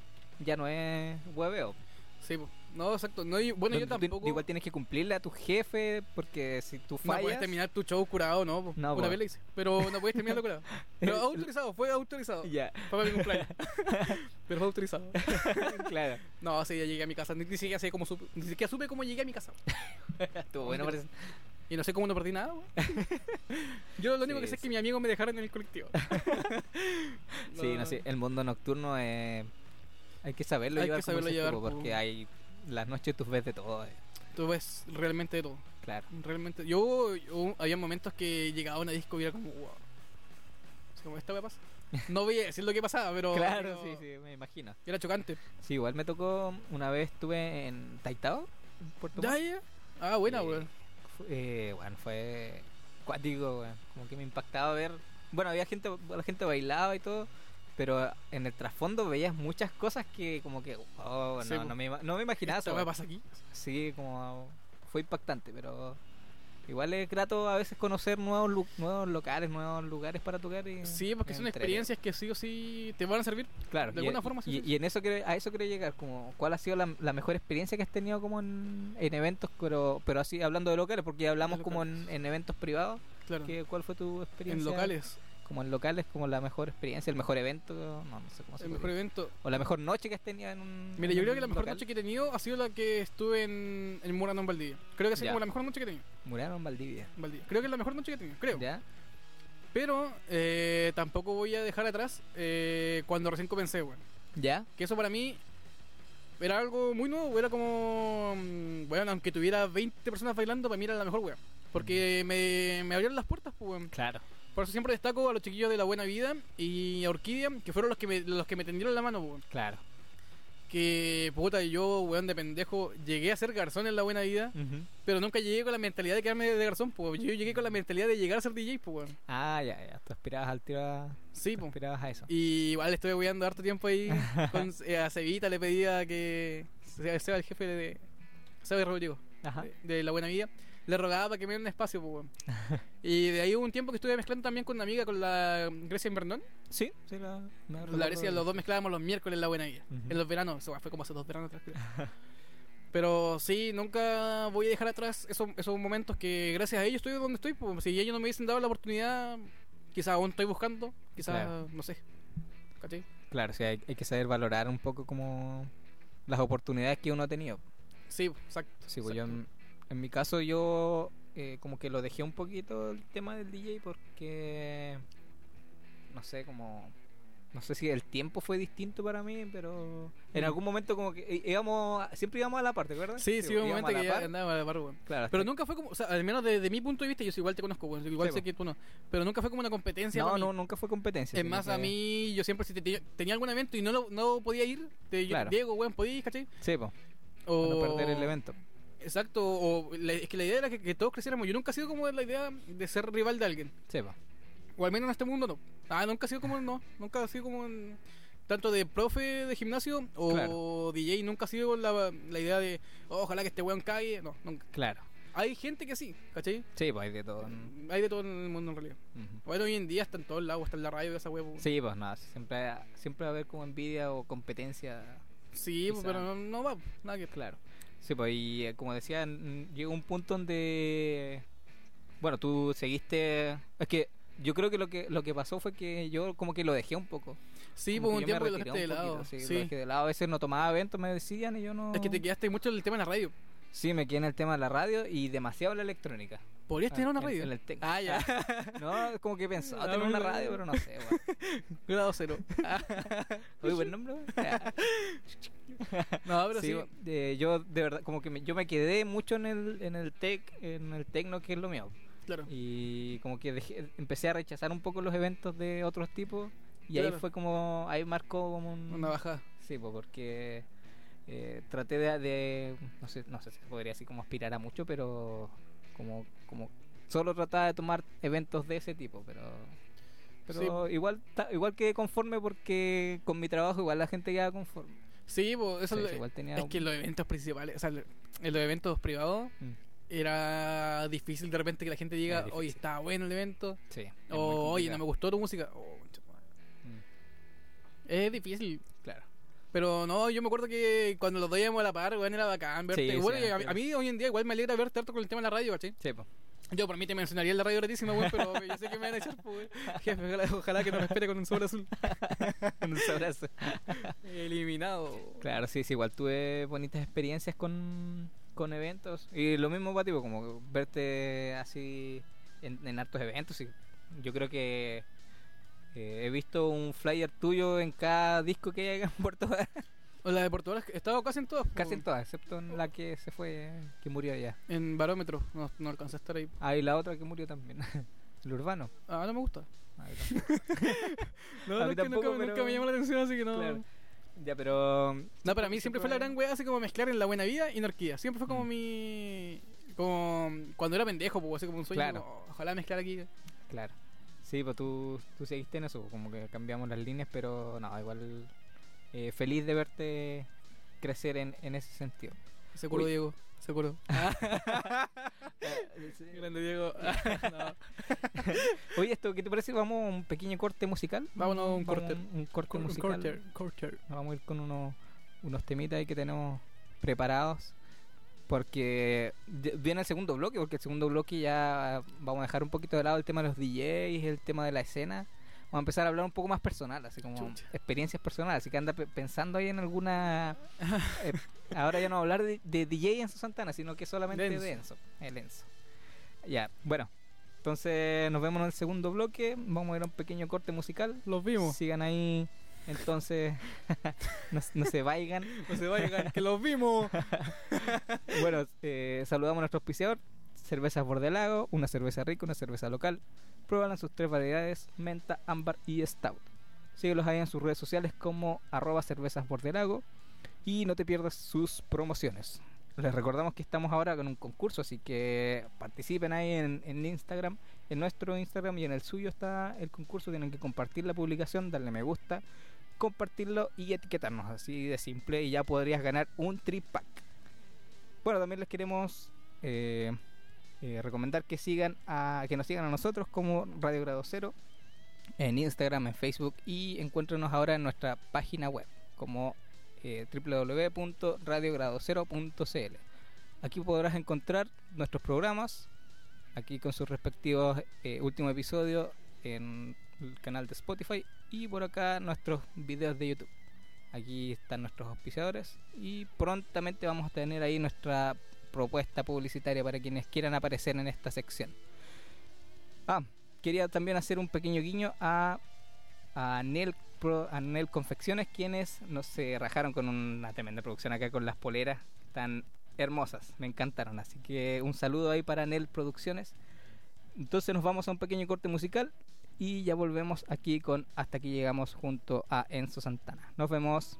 ya no es hueveo. Sí, no, exacto. No, bueno, yo tampoco. Igual tienes que cumplirle a tu jefe, porque si tú No fallas... puedes terminar tu show curado, no. No, Una po. vez lo hice. Pero no puedes terminarlo curado. [LAUGHS] Pero autorizado, fue autorizado. Ya, Para mi cumpleaños. [LAUGHS] Pero fue autorizado. claro. No, sí, ya llegué a mi casa. Ni, ni siquiera sé cómo supe, ni siquiera supe cómo llegué a mi casa. [LAUGHS] Estuvo bueno, parece. Y no sé cómo no perdí nada. [LAUGHS] Yo lo único Sí, que sé es que mi amigo me dejaron en el colectivo. [LAUGHS] Sí, no sé, el mundo nocturno es... Hay que saberlo Hay llevar, que saberlo tú, llevar, porque po. hay... Las noches tú ves de todo. eh. Tú ves realmente de todo. Claro. Realmente. Yo, yo- había momentos que llegaba a una disco y era como, wow. Como, esta me pasa. [LAUGHS] No voy a decir lo que pasaba, pero. claro, pero sí, sí, me imagino. Era chocante. Sí, igual me tocó, una vez estuve en Taitao, en Puerto Ya, Montt. ya. Ah, buena, Eh, weón. Eh, bueno, fue cuático, weón. Como que me impactaba ver. Bueno, había gente, la gente bailaba y todo, pero en el trasfondo veías muchas cosas que, como que, oh, Sí, no, po. no, me, no me imaginaba ¿Esta eso. weá weón. pasa aquí? Sí, como fue impactante, pero igual es grato a veces conocer nuevos, lu- nuevos locales, nuevos lugares para tocar. Y Sí, porque son experiencias que sí o sí te van a servir. Claro, de y- alguna forma sí, y, sí. y en eso a eso quiero llegar, como cuál ha sido la, la mejor experiencia que has tenido como en, en eventos, pero pero así hablando de locales, porque ya hablamos como en, en eventos privados, Claro. que, ¿cuál fue tu experiencia? En locales. Como en locales, como la mejor experiencia, el mejor evento, no, no sé cómo se El podría- mejor evento. O la mejor noche que has tenido en un Mira, en yo creo que la mejor local. noche que he tenido ha sido la que estuve en, en Murano en Valdivia. Creo que ha sido como la mejor noche que he tenido. Murano en Valdivia. Valdivia. Creo que es la mejor noche que he tenido, creo. ¿Ya? Pero eh, tampoco voy a dejar atrás eh, cuando recién comencé, weón. ¿Ya? Que eso para mí era algo muy nuevo, era como. mm, Bueno, aunque tuviera 20 personas bailando, para mí era la mejor, weón. Porque me, me abrieron las puertas, pues, weón. Claro. Por eso siempre destaco a los chiquillos de La Buena Vida y a Orquídea, que fueron los que me, los que me tendieron la mano, weón. Claro. Que, puta, yo, weón, de pendejo, llegué a ser garzón en La Buena Vida, Ujú. pero nunca llegué con la mentalidad de quedarme de garzón, pues. Yo llegué con la mentalidad de llegar a ser DJ, pues, weón. Ah, ya, ya. Tú aspirabas al tiro a... Sí, pues. aspirabas a eso. Y igual estuve weando harto tiempo ahí. [LAUGHS] con, eh, a Cevita le pedía que. Seba, Seba, el jefe de. Seba Rodrigo, Ajá. de, de La Buena Vida. Le rogaba para que me diera un espacio, pues, weón. [LAUGHS] Y de ahí hubo un tiempo que estuve mezclando también con una amiga, con la Grecia Invernón. Sí, sí, la, Con la Grecia, los dos mezclábamos los miércoles en La Buena. Ujú. En los veranos, eso fue como hace dos veranos atrás, creo. [LAUGHS] Pero sí, nunca voy a dejar atrás esos, esos momentos que gracias a ellos estoy donde estoy. Pues, si ellos no me hubiesen dado la oportunidad, quizás aún estoy buscando, quizás, Claro. no sé. ¿Cachai? Claro, sí, hay, hay que saber valorar un poco como las oportunidades que uno ha tenido. Sí, exacto. Sí, pues exacto. En mi caso yo eh, como que lo dejé un poquito el tema del DJ porque no sé, como no sé si el tiempo fue distinto para mí, pero en Mm. algún momento como que í- íbamos, siempre íbamos a la parte, ¿verdad? Sí, sí, hubo un momento a que ya andaba a la par, weón. Claro, Pero nunca fue como, o sea, al menos desde mi punto de vista, yo igual te conozco, weón, igual Sí, sé po. que tú no. Pero nunca fue como una competencia. no, no, nunca fue competencia. Es más, a mí, yo siempre si te- tenía, tenía algún evento y no lo, no podía ir, te, Claro. Diego, weón, podía ir, ¿cachai? Sí, pues, O no perder el evento. Exacto, o la- es que la idea era que, que todos creciéramos. Yo nunca he sido como la idea de ser rival de alguien. Pues. O al menos en este mundo no. Ah, nunca he sido como, no, nunca he sido como en- tanto de profe de gimnasio o Claro. DJ, nunca ha sido la, la idea de "Oh, ojalá que este weón cague. No, nunca. Claro. Hay gente que sí, ¿cachai? Sí, pues hay de todo. en- Hay de todo en el mundo en realidad. Bueno, hoy en día está en todos lados, está en la radio esa huevo. Sí, pues nada, siempre, siempre va a haber como envidia o competencia Sí, pues, Quizá. pero no, no va, nada que Claro. Sí, pues y eh, como decía, llegó un punto donde bueno, tú seguiste es que yo creo que lo que lo que pasó fue que yo como que lo dejé un poco. Sí, Como pues un tiempo lo dejaste de lado. poquito, sí, sí. lo dejé de lado. A veces no tomaba eventos, me decían y yo no Es que te quedaste mucho en el tema de la radio. Sí, me quedé en el tema de la radio y demasiado en la electrónica. ¿Podrías tener Ah, una en- radio? en el tec- Ah, ya. [LAUGHS] No, como que pensaba Ah, tener una radio, pero no sé, weón. [LAUGHS] Grado cero. [LAUGHS] Oye, buen nombre. No, pero sí. Sí, eh, yo de verdad, como que me- yo me quedé mucho en el, en el tech, en el tecno, que es lo mío. Claro. Y como que dejé- empecé a rechazar un poco los eventos de otros tipos. Y ahí fue como, ahí marcó como un... Una bajada. Sí, pues porque eh, traté de, de- no sé, no sé si podría así como aspirar a mucho, pero como, como solo trataba de tomar eventos de ese tipo, pero... Pero igual ta- igual quedé conforme porque con mi trabajo igual la gente queda conforme. Sí, pues eso Sí, es lo- sí, igual tenía es que los eventos principales, o sea, en los eventos privados Mm, era difícil de repente que la gente diga, oye, está bueno el evento, Sí. o oye, no me gustó tu música. Oh. Mm, es difícil. Pero no, yo me acuerdo que cuando los veíamos a la par, weón, era bacán verte. Sí, sí, a, a mí hoy en día igual me alegra verte harto con el tema de la radio, ¿cachai? Sí. Yo por mí te mencionaría el de radio gratísima, weón, pero yo sé que me van a echar, pues. [LAUGHS] Jefe, ojalá, ojalá que no me espere con un sobre azul. [LAUGHS] Un abrazo. [LAUGHS] Eliminado. Claro, sí, sí, igual tuve bonitas experiencias con, con eventos. Y lo mismo, pa, tipo, como verte así en, en hartos eventos. Y yo creo que eh, he visto un flyer tuyo en cada disco que hay acá en Puerto Varas. O la de Puerto Varas, he estado casi en todas. Casi en todas, excepto en la que se fue, que murió allá. En Barómetro, no, no alcancé a estar ahí. Ah, y la otra que murió también. [LAUGHS] el urbano. Ah, no me gusta. Ah. [LAUGHS] No, A mí es que nunca, tampoco, me- nunca pero- me llamó la atención, así que no. Claro. Ya, pero. No, para mí siempre fue la gran wea, así como mezclar en la buena vida y anarquía. Siempre fue como Mm. mi. Como cuando era pendejo, pues así como un sueño. Claro. como, ojalá mezclar aquí. Claro. Sí, pues tú, tú seguiste en eso, como que cambiamos las líneas, pero no, igual eh, feliz de verte crecer en, en ese sentido. Seguro, Uy. Diego. Seguro. [LAUGHS] Grande Diego. [LAUGHS] Oye, esto, ¿qué te parece? Vamos a un pequeño corte musical. Vámonos a un corte. Un, un corte Cor- musical. Quarter, quarter. Nos vamos a ir con unos, unos temitas ahí que tenemos preparados. Porque viene el segundo bloque, porque el segundo bloque ya vamos a dejar un poquito de lado el tema de los DJs, el tema de la escena. Vamos a empezar a hablar un poco más personal, así como Chucha. experiencias personales. Así que anda pe- pensando ahí en alguna. [LAUGHS] eh, ahora ya no hablar de, de DJ Enzo Santana, sino que solamente de Enzo. El Enzo. Ya, bueno. Entonces nos vemos en el segundo bloque. Vamos a ir a un pequeño corte musical. Los vimos. Sigan ahí. Entonces, [LAUGHS] no, no se vayan. [LAUGHS] No se vayan, que los vimos. [LAUGHS] Bueno, eh, saludamos a nuestro auspiciador. Cervezas Bordelago, una cerveza rica, una cerveza local. Prueban sus tres variedades, menta, ámbar y stout. Síguelos ahí en sus redes sociales como arroba cervezas Bordelago y no te pierdas sus promociones. Les recordamos que estamos ahora con un concurso, así que participen ahí en, en Instagram. En nuestro Instagram y en el suyo está el concurso. Tienen que compartir la publicación, darle me gusta, compartirlo y etiquetarnos. Así de simple y ya podrías ganar un tripack. Bueno, también les queremos eh, eh, recomendar que sigan a, que nos sigan a nosotros como Radio Grado Cero en Instagram, en Facebook y encuéntrenos ahora en nuestra página web como eh, www.radiogradocero.cl. Aquí podrás encontrar nuestros programas, aquí con sus respectivos eh, últimos episodios en el canal de Spotify y por acá nuestros videos de YouTube. Aquí están nuestros auspiciadores y prontamente vamos a tener ahí nuestra propuesta publicitaria para quienes quieran aparecer en esta sección. Ah, quería también hacer un pequeño guiño a, a, Nel, Nel Confecciones, quienes nos se rajaron con una tremenda producción acá con las poleras. Están hermosas, me encantaron. Así que un saludo ahí para Nel Producciones. Entonces nos vamos a un pequeño corte musical y ya volvemos aquí con Hasta aquí llegamos junto a Enzo Santana. Nos vemos.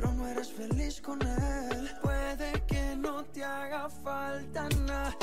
Pero no eres feliz con él. Puede que no te haga falta nada,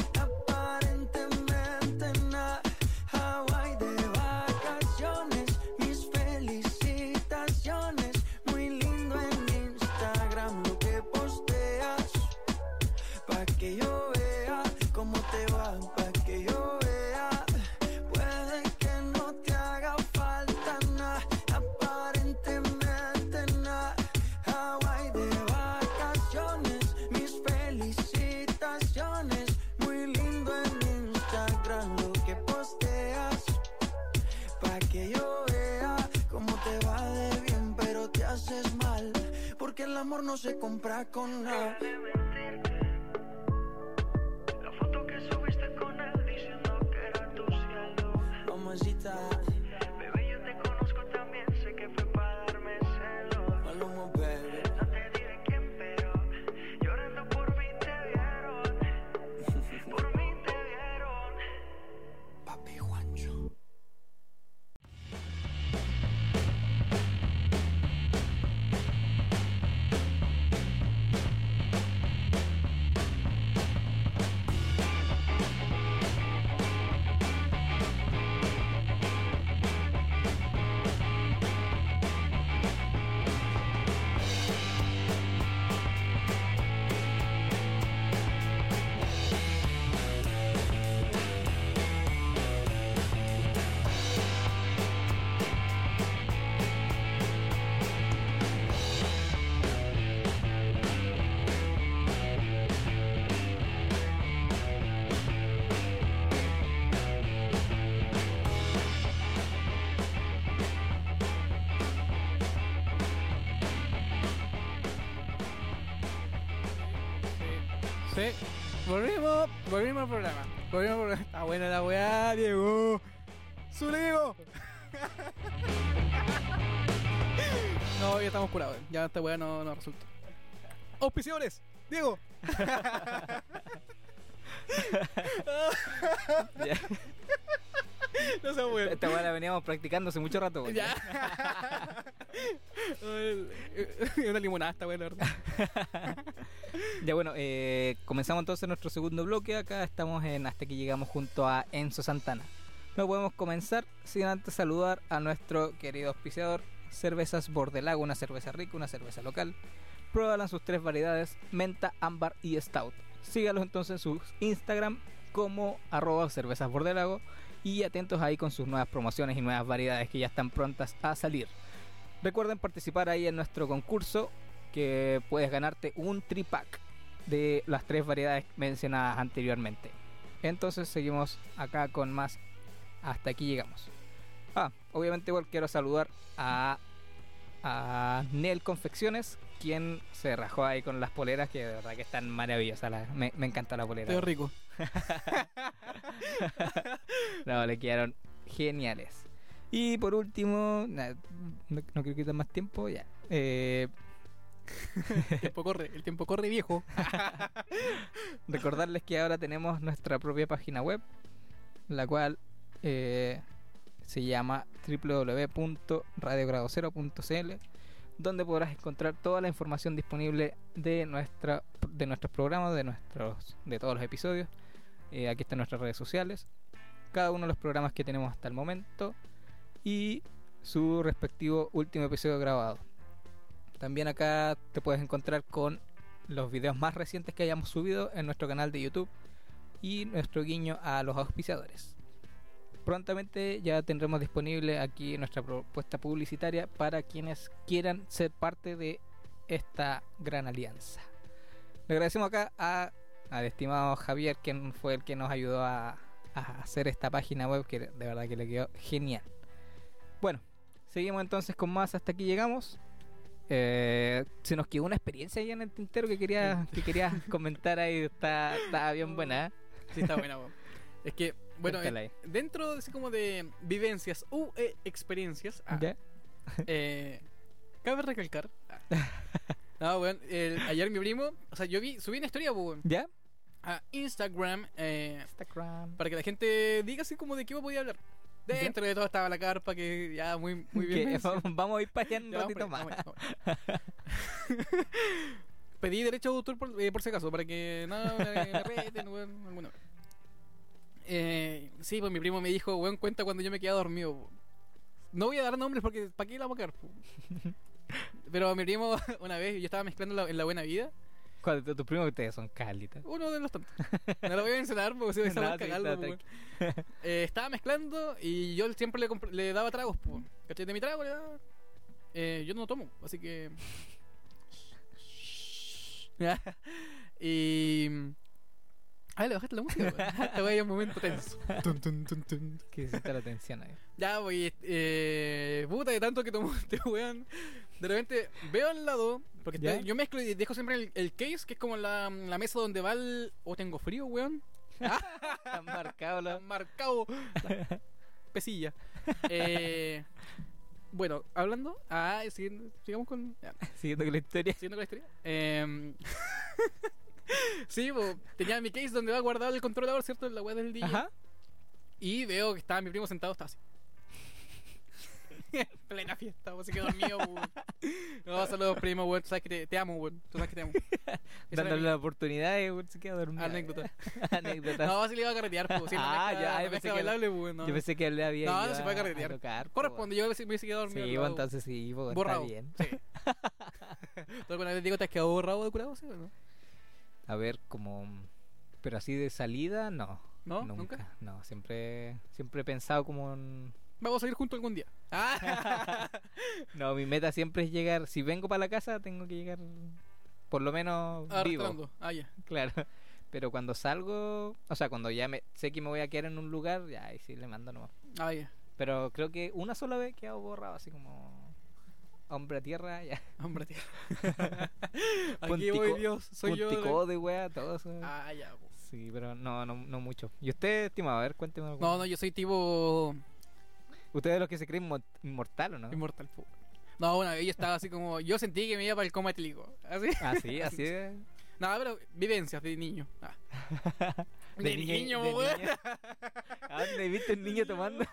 no se compra con nada. Volvimos, volvimos al programa. Volvimos al programa. Está buena la weá, Diego. ¡Zuligo! [LAUGHS] no, ya estamos curados. Ya esta weá no, no resulta. ¡Auspiciadores! ¡Diego! [LAUGHS] [LAUGHS] [LAUGHS] No se weón. Esta weá la veníamos practicando hace mucho rato. weón. Ya. [LAUGHS] Una limonada esta weá, la verdad. [LAUGHS] Ya bueno, eh, comenzamos entonces nuestro segundo bloque. Acá estamos en hasta que llegamos junto a Enzo Santana. No podemos comenzar sin antes saludar a nuestro querido auspiciador, Cervezas Bordelago, una cerveza rica, una cerveza local. Pruébalas sus tres variedades, menta, ámbar y stout. Sígalos entonces en sus Instagram como arroba cervezas bordelago y atentos ahí con sus nuevas promociones y nuevas variedades que ya están prontas a salir. Recuerden participar ahí en nuestro concurso que puedes ganarte un tripack de las tres variedades mencionadas anteriormente. Entonces seguimos acá con más. Hasta aquí llegamos. Ah, obviamente igual quiero saludar a, a Nel Confecciones, quien se rajó ahí con las poleras, que de verdad que están maravillosas. me, me encanta la polera. Veo rico. [LAUGHS] No, le quedaron geniales. Y por último, no, no quiero quitar más tiempo, ya. Eh, El tiempo corre, el tiempo corre viejo. [LAUGHS] recordarles que ahora tenemos nuestra propia página web, la cual eh, se llama www.radiogradocero.cl, donde podrás encontrar toda la información disponible de nuestra de nuestros programas, de nuestros de todos los episodios. Eh, aquí están nuestras redes sociales, cada uno de los programas que tenemos hasta el momento y su respectivo último episodio grabado. También acá te puedes encontrar con los videos más recientes que hayamos subido en nuestro canal de YouTube y nuestro guiño a los auspiciadores. Prontamente ya tendremos disponible aquí nuestra propuesta publicitaria para quienes quieran ser parte de esta gran alianza. Le agradecemos acá a, al estimado Javier, quien fue el que nos ayudó a, a hacer esta página web que de verdad que le quedó genial. Bueno, seguimos entonces con más hasta aquí llegamos. Eh, se nos quedó una experiencia ahí en el tintero que quería que querías [LAUGHS] comentar ahí. Está, está bien buena. ¿eh? Sí, está buena, weón. Es que, bueno, eh, dentro así como de vivencias u eh, experiencias, ah, eh, cabe recalcar. ah, [LAUGHS] no, weón, el- ayer mi primo, o sea, yo vi, subí una historia, weón, ¿Ya? a Instagram eh, Instagram. para que la gente diga así como de qué podía hablar. ¿Ya? Dentro de todo estaba la carpa que ya muy, muy bien. Que [LAUGHS] vamos, a ir para allá un Ya, vamos ratito por ahí, más. vamos ahí, vamos ahí. [LAUGHS] Pedí derecho de autor por, eh, por si acaso, para que no me, me reten, weón, alguna vez. Eh, sí, pues mi primo me dijo, weón, cuenta cuando yo me quedé dormido. po. No voy a dar nombres porque ¿para qué la vamos a cagar? po? [LAUGHS] Pero mi primo, [LAUGHS] una vez, yo estaba mezclando la- en la buena vida, ¿Cuál de tus primos ustedes son cálitas? uno de los tantos. No lo voy a mencionar porque si voy [LAUGHS] a cagarlo, weón. Eh, estaba mezclando y yo siempre le, daba tragos. ¿cachai? De mi trago le daba. Eh, yo no tomo, así que. [LAUGHS] y. Ah, le bajaste la música, weón. [LAUGHS] Esta weá es un momento tenso. Tun, tun, tun, tun. Que necesita la atención ahí. Ya, voy. Eh, puta, de tanto que tomó [LAUGHS] este weón. De repente veo al lado. Porque ¿Ya? te- yo mezclo y dejo siempre el, el case, que es como la, la mesa donde va el. Oh, tengo frío, weón. Están marcados los. marcado la pesilla. Eh, bueno, hablando. Ah, siguiendo- sigamos con. ya, Siguiendo con la historia. siguiendo con la historia. Eh, [LAUGHS] sí, po, tenía mi case donde va guardado el controlador, ¿cierto? La web del DJ. Ajá. Y veo que estaba mi primo sentado, estaba así. En [LAUGHS] plena fiesta, pues, se quedó dormido, weón. [LAUGHS] No, saludos, primo, weón. Tú sabes que te, te amo, weón. Tú sabes que te amo. [LAUGHS] Dándole la oportunidad weón, se queda dormido. anécdota. Anécdota. No, si le iba a carretear, pues. Si Ah, ya, yo pensé que- bailable, weón. No. Yo pensé que le había No, no se puede carretear. tocar, po, Corresponde, yo me hubiese quedado weón. dormido. Sí, lado. entonces sí, está Borrado. bien. Sí. ¿Tú alguna vez digo te has quedado borrado de curado, sí o no? A ver, como. Pero así de salida, no. ¿No? Nunca. ¿Nunca? No, siempre, siempre he pensado como en. Vamos a ir juntos algún día. Ah, [LAUGHS] No, mi meta siempre es llegar. Si vengo para la casa, tengo que llegar por lo menos vivo. arrastrando. Ah, ya. Claro. [LAUGHS] Pero cuando salgo, o sea, cuando ya me, sé que me voy a quedar en un lugar, ya ahí sí le mando nomás. Ah, ya. Pero creo que una sola vez he quedado borrado, así como hombre a tierra, ya. Hombre, tío. [LAUGHS] Aquí Puntico- voy, Dios. Soy yo. de- de wea, todo eso. Ah, ya. po. Sí, pero no, no, no mucho. ¿Y usted, estimado? A ver, cuénteme. algo. No, no, yo soy tipo ¿Usted es de los que se creen inmo- inmortal o no? inmortal. po. No, una vez yo estaba así como. Yo sentí que me iba para el coma etílico. Así. Ah, sí, [LAUGHS] así No, pero vivencias de niño. Ah. [LAUGHS] De, niño, de weón. niño. ¿A dónde viste un niño tomando?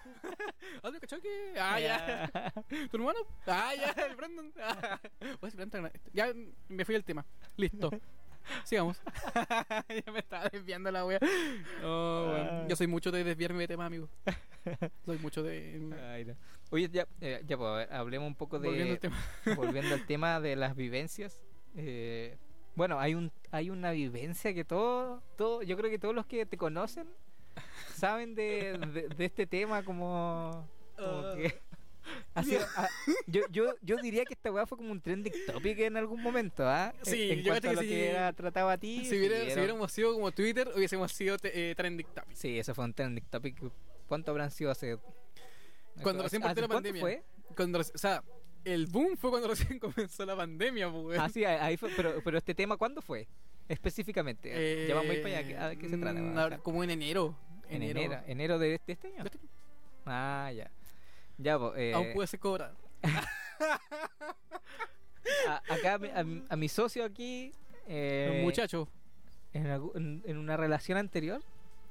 ¿Ah, ¿te cachó que? Ah, ya. ¿Tu hermano? Ah, ya, [LAUGHS] el Brandon. Ah. Brandon, Ya me fui del tema. Listo. Sigamos. [LAUGHS] ya me estaba desviando la wea. Oh, weón. Ah. Yo soy mucho de desviarme de tema, amigo. Soy mucho de. Ay, no. Oye, ya, eh, ya pues, hablemos un poco de... Volviendo al tema. volviendo al tema de las vivencias. eh, bueno, hay un hay una vivencia que todo, todo, yo creo que todos los que te conocen [LAUGHS] saben de, de, de este tema como, como Ah. que [LAUGHS] ha sido- ah, yo, yo, yo diría que esta weá fue como un trending topic en algún momento, ¿ah? En- Sí, en, yo cuanto a que lo sí. que era tratado a ti. Si, hubiera- si hubiéramos sido como Twitter, hubiésemos sido eh, trending topic. Sí, eso fue un trending topic. ¿Cuánto habrán sido hace? Cuando recién partió ¿hace la pandemia. fue? Cuando, o sea, el boom fue cuando [LAUGHS] recién comenzó la pandemia, pues. Ah, sí, ahí fue. Pero, pero este tema, ¿cuándo fue? Específicamente. ya vamos a ir para allá. ¿qué- ¿A qué se trata? mm, ahora, como en enero. en enero. ¿Enero de este, de este año? De este año. Ah, ya. Ya, po, eh, Aún puede ser cobrado. [LAUGHS] a- acá a, mi- a a socio aquí. eh, Un muchacho. en- en una relación anterior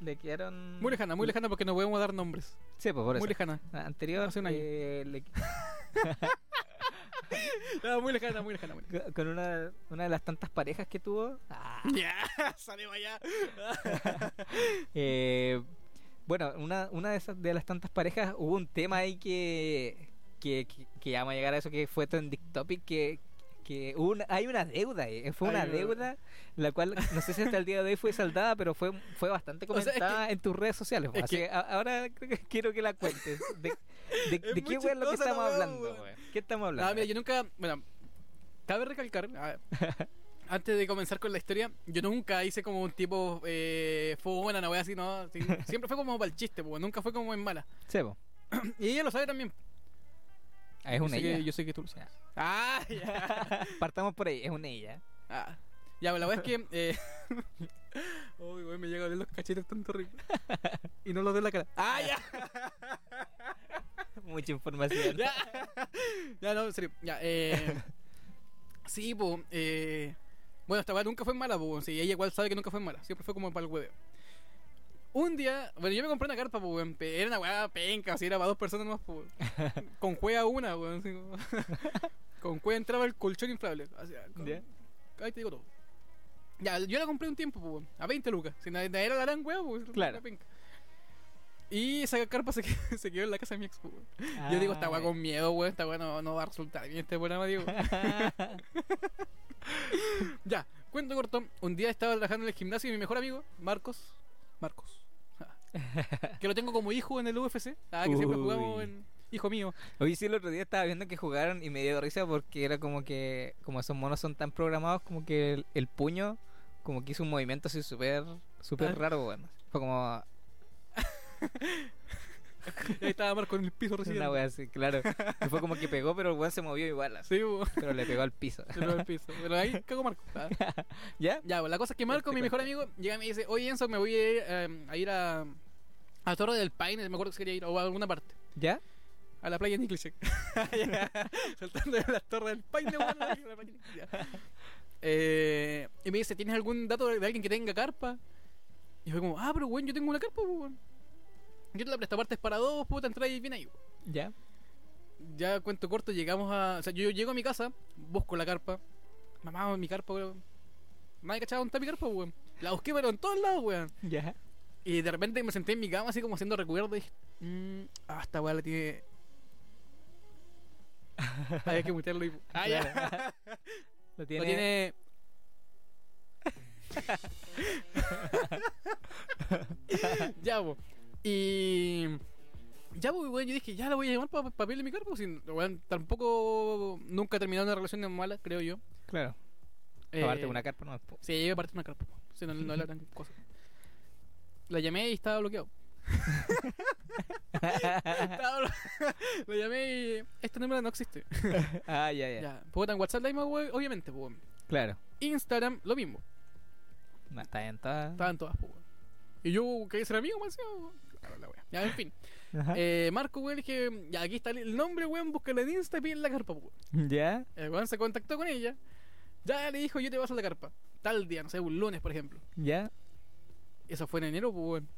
le quedaron. Muy lejana, muy lejana porque no podemos dar nombres. Sí, pues por eso. Muy lejana. Anterior. Hace un año. eh, le- [LAUGHS] [LAUGHS] No, muy lejana, muy lejana. Muy lejana. con una, una de las tantas parejas que tuvo. ah, [LAUGHS] Ya, para allá. Eh, bueno, una, una de esas de las tantas parejas hubo un tema ahí que, que, que, que vamos a llegar a eso que fue trending topic que, que una- hay una deuda, eh, fue una deuda la cual no sé si hasta el día de hoy fue saldada, pero fue fue bastante [LAUGHS] O sea, es que- comentada en tus redes sociales. es así que- ahora [LAUGHS] quiero que la cuentes. ¿De, de, [LAUGHS] Es de qué es lo que estamos hablando? ¿Qué estamos hablando? Ah, mira, yo nunca. Bueno, cabe recalcar. a ver, antes de comenzar con la historia, yo nunca hice como un tipo. Eh, fue buena, una wea así, ¿no? Siempre fue como para el chiste, pues, nunca fue como en mala. Sebo, [CLEARS THROAT] Y ella lo sabe también. Ah, es yo una sé ella. Que, yo sé que tú lo sabes. Ah, ya. [LAUGHS] Partamos por ahí, es una ella. Ah. Ya, la wea es que. Eh... [LAUGHS] Uy, güey, me llega a ver los cachetes tan terribles. [LAUGHS] Y no los de la cara. ¡Ah, ya! Mucha información. ya. ya, no, en serio. Ya, eh. Sí, pues. Eh... Bueno, esta weá nunca fue mala, pues. Sí, ella igual sabe que nunca fue mala. Siempre fue como para el hueveo. Un día, bueno, yo me compré una carpa, pues, weón. Era una weá penca, así era para dos personas más, pues. weón. [LAUGHS] Con juega una, weón. así como- [LAUGHS] Con juega entraba el colchón inflable. Así, con- Ya. Ahí te digo todo. Ya, yo la compré un tiempo, pues, weón, a 20 lucas. Si no no era la gran weá, pues. Claro. penca. Y esa carpa se quedó, [LAUGHS] se quedó en la casa de mi ex, pues, weón. Yo digo, esta weá Ah, con miedo, weón. Esta weá no, no va a resultar bien este programa, digo. ya, cuento corto. Un día estaba trabajando en el gimnasio y mi mejor amigo, Marcos. Marcos. Que lo tengo como hijo en el UFC. Ah, que siempre jugamos en. Hijo mío. Oye, sí, el otro día estaba viendo que jugaron y me dio risa porque era como que, como esos monos son tan programados, como que el, el puño, como que hizo un movimiento así súper, súper Ah. raro, bueno. Fue como [LAUGHS] ahí estaba Marcos en el piso una recién. wea así, claro. Y fue como que pegó, pero el weón se movió igual, así, Sí, pero le pegó al piso. Se lo del piso. Pero ahí cago Marco. Ah. [LAUGHS] ¿Ya? Ya, la cosa es que Marco, mi mejor amigo, llega y me dice, oye Enzo, me voy a ir, eh, a, ir a, a Torre del Paine, me acuerdo que quería ir, o a alguna parte. ¿Ya? A la playa de Nickelcheck. [LAUGHS] Saltando de las torres del Paine, weón, a la playa. Eh, y me dice, ¿tienes algún dato de alguien que tenga carpa? Y yo como, ah, pero weón, yo tengo una carpa, pues, weón. Yo te la presto aparte es para dos, puta, entrar y bien ahí. ¿Ya? Ya cuento corto, llegamos a. O sea, yo llego a mi casa, busco la carpa. Mamá, mi carpa, weón. Nadie cachaba dónde está mi carpa, weón. La busqué, pero en todos lados, weón. ¿Ya? Y de repente me senté en mi cama, así como haciendo recuerdo. Y dije, mmm, ah, esta weá la tiene. [LAUGHS] Hay que mutearlo y. Ah, ya. [LAUGHS] Lo Lo tiene... tiene. [LAUGHS] ya, po. Y. Ya, pues, weón, yo dije, ya la voy a llamar para pedirle mi carpa. Sin, weón, tampoco nunca he terminado una relación mala, creo yo. Claro. Eh, Aparte de una carpa, no. po. Sí, aparte de una carpa. Si no, no era [LAUGHS] gran cosa. La llamé y estaba bloqueado. [LAUGHS] Estaba blo- [LAUGHS] Lo llamé y. Este número no existe. ah, ya, ya, Ya. Puta, en WhatsApp la we- obviamente, pues. Claro. Instagram, lo mismo. No, está bien, está... Estaban todas, pues. Y yo quería ser amigo, más encima, Claro, la wea. Ya, en fin. Eh, Marco, weón, dije, ya aquí está el nombre, weón, búscala en Insta y pide la carpa, weón. ¿Ya? El weón se contactó con ella. Ya le dijo, yo te paso la carpa. Tal día, no sé, un lunes, por ejemplo. ¿Ya? Eso fue en enero, pues, weón.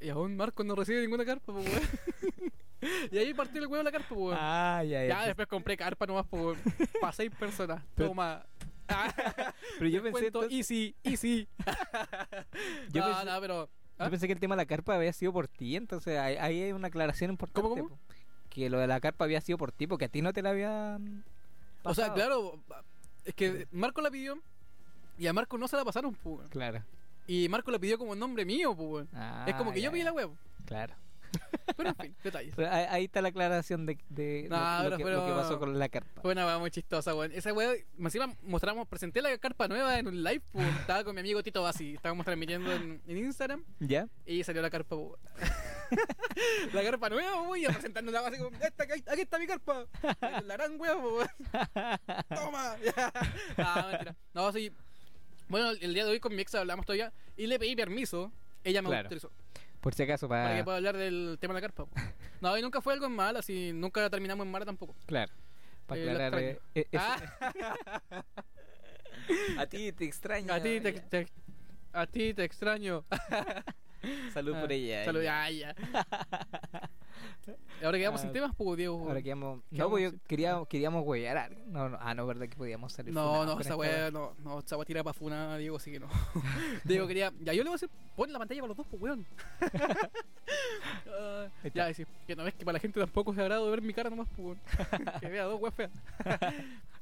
Y aún Marco no recibe ninguna carpa, pues, weón. [LAUGHS] y ahí partió el weón la carpa, pues, weón. Ah, ya, ya. ya después compré carpa nomás, pues, weón. Para seis personas. Pero- Toma. [LAUGHS] Pero yo [LAUGHS] pensé, Cuento entonces- easy, easy. Yo no, pensé- no, pero. ¿Ah? Yo pensé que el tema de la carpa había sido por ti, entonces ahí, ahí hay una aclaración importante. ¿Cómo, cómo? Que lo de la carpa había sido por ti, porque a ti no te la habían. O sea, pasado. claro, es que Marco la pidió y a Marco no se la pasaron, pues. Claro. Y Marco lo pidió como nombre mío, pues. Ah, es como que ya, yo pedí la web. Claro. [LAUGHS] Pero en fin, detalles. Pero ahí, ahí está la aclaración de, de No, lo, que, pero- lo que pasó con la carpa. Fue una weá muy chistosa, weón. Esa weá, encima mostramos, presenté la carpa nueva en un live, pues. [LAUGHS] Estaba con mi amigo Tito Basi. Estábamos transmitiendo en, en Instagram ¿Ya? y salió la carpa, weón. [LAUGHS] la carpa nueva, weón, y presentando la base como, "Esta, aquí, aquí está mi carpa. La gran weá, weón. Toma. no, mentira. No, sí. Bueno, el día de hoy con mi ex hablamos todavía y le pedí permiso. Ella me Claro. autorizó. Por si acaso, Para para... que pueda hablar del tema de la carpa. [LAUGHS] No, y nunca fue algo en mal, así nunca terminamos en mal tampoco. Claro. Para Eh, aclarar... eh, eh, Ah, A ti te extraño. a ti te, te- a ti te extraño. Salud por Ah, ella. Salud, ella. ya, ya. [LAUGHS] [LAUGHS] Ahora quedamos Ah, sin temas, pues, Diego. Ahora quedamos... ¿Qué No, pues yo queríamos, queríamos huevear a alguien. No, no, ah, no, verdad que podíamos salir No, no, esa esta weá, no, no, esa weá tira pa' funa, Diego, así que no. [LAUGHS] Diego quería, ya yo le voy a hacer, pon la pantalla para los dos, pues weón. [LAUGHS] Ah, Ahí ya, sí, que no ves que para la gente tampoco es agrado ver mi cara nomás, pues weón. que vea dos weas feas.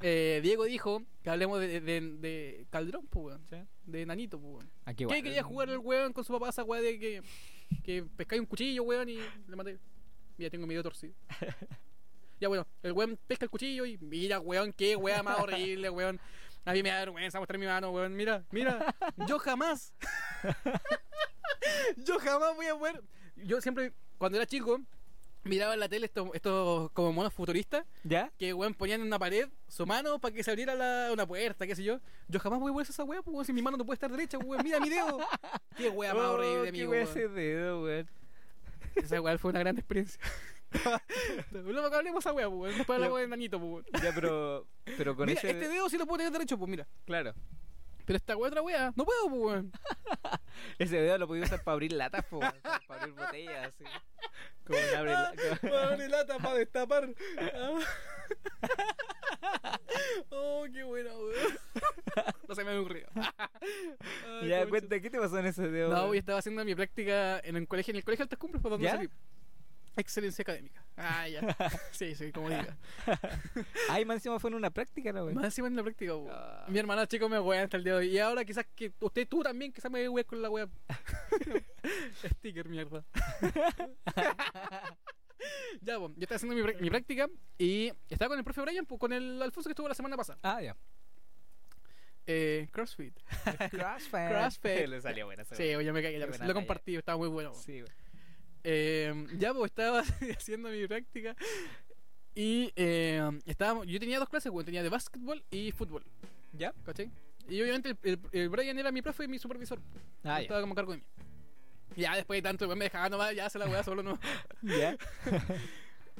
Eh, Diego dijo que hablemos de, de, de Calderón, pues weón. Sí. De Nanito, pues weón. Aquí ¿Qué igual. quería jugar el weón con su papá esa weá de que, que pescáis un cuchillo, weón, y le maté? Mira, tengo mi dedo torcido. ya bueno, el weón pesca el cuchillo y mira, weón, qué weá más horrible, weón. A mí me da vergüenza mostrar mi mano, weón. Mira, mira, yo jamás. [LAUGHS] yo jamás voy a poder. Yo siempre, cuando era chico, miraba en la tele estos, estos como monos futuristas ¿Ya? que weón ponían en una pared su mano para que se abriera la, una puerta, qué sé yo. Yo jamás voy a hacer esa weá, pues weón, si mi mano no puede estar derecha, weón. Mira mi dedo. Qué weá más Oh, horrible, qué amigo. wea weón. ese dedo, weón. Esa weá fue una gran experiencia. [LAUGHS] Luego hablemos esa weá, pues. Después hablamos de nanito, pues. Ya, pero... Pero con Mira, ese... este dedo sí lo puedo tener derecho, pues mira. Claro. Pero esta weá otra weá, no puedo, pues weón. [LAUGHS] Ese dedo lo podía usar para abrir latas, weón, para abrir botellas, así. Como un abre la- como- Para abrir lata, para destapar. [LAUGHS] oh, qué buena, weón. No se me ha ocurrido. Ay, Ya, cuenta, ¿qué te pasó en ese dedo? No, weón? yo estaba haciendo mi práctica en un colegio, en el colegio Altas Cumbres, por donde ¿Ya? salí. Excelencia académica. Ah, ya. [LAUGHS] Sí, sí, como diga. [LAUGHS] Ay, más encima fue en una práctica, ¿no, Más weón? encima en la práctica, weón. Ah. Mi hermana chico me wea hasta el día de hoy. Y ahora quizás que usted, tú también, quizás me wea con la wea. [LAUGHS] Sticker, mierda. ya, pues, yo estaba haciendo mi, mi práctica y estaba con el profe Brian, pues, con el Alfonso que estuvo la semana pasada. Ah, ya. Eh, CrossFit. Crossfit. Crossfit. Le salió buena Sí, oye, me cagué. Lo compartí, estaba muy bueno. Sí, weón. Eh, ya, pues estaba [LAUGHS] haciendo mi práctica y eh, estábamos, yo tenía dos clases, weón, tenía de básquetbol y fútbol, ¿Ya? ¿cachai? Y obviamente el, el- el Brian era mi profe y mi supervisor. Ah, estaba como cargo de mí. Ya después de tanto, weón, me dejaba nomás, ya hace la weá solo no. [LAUGHS] ya. ¿Ya? [LAUGHS]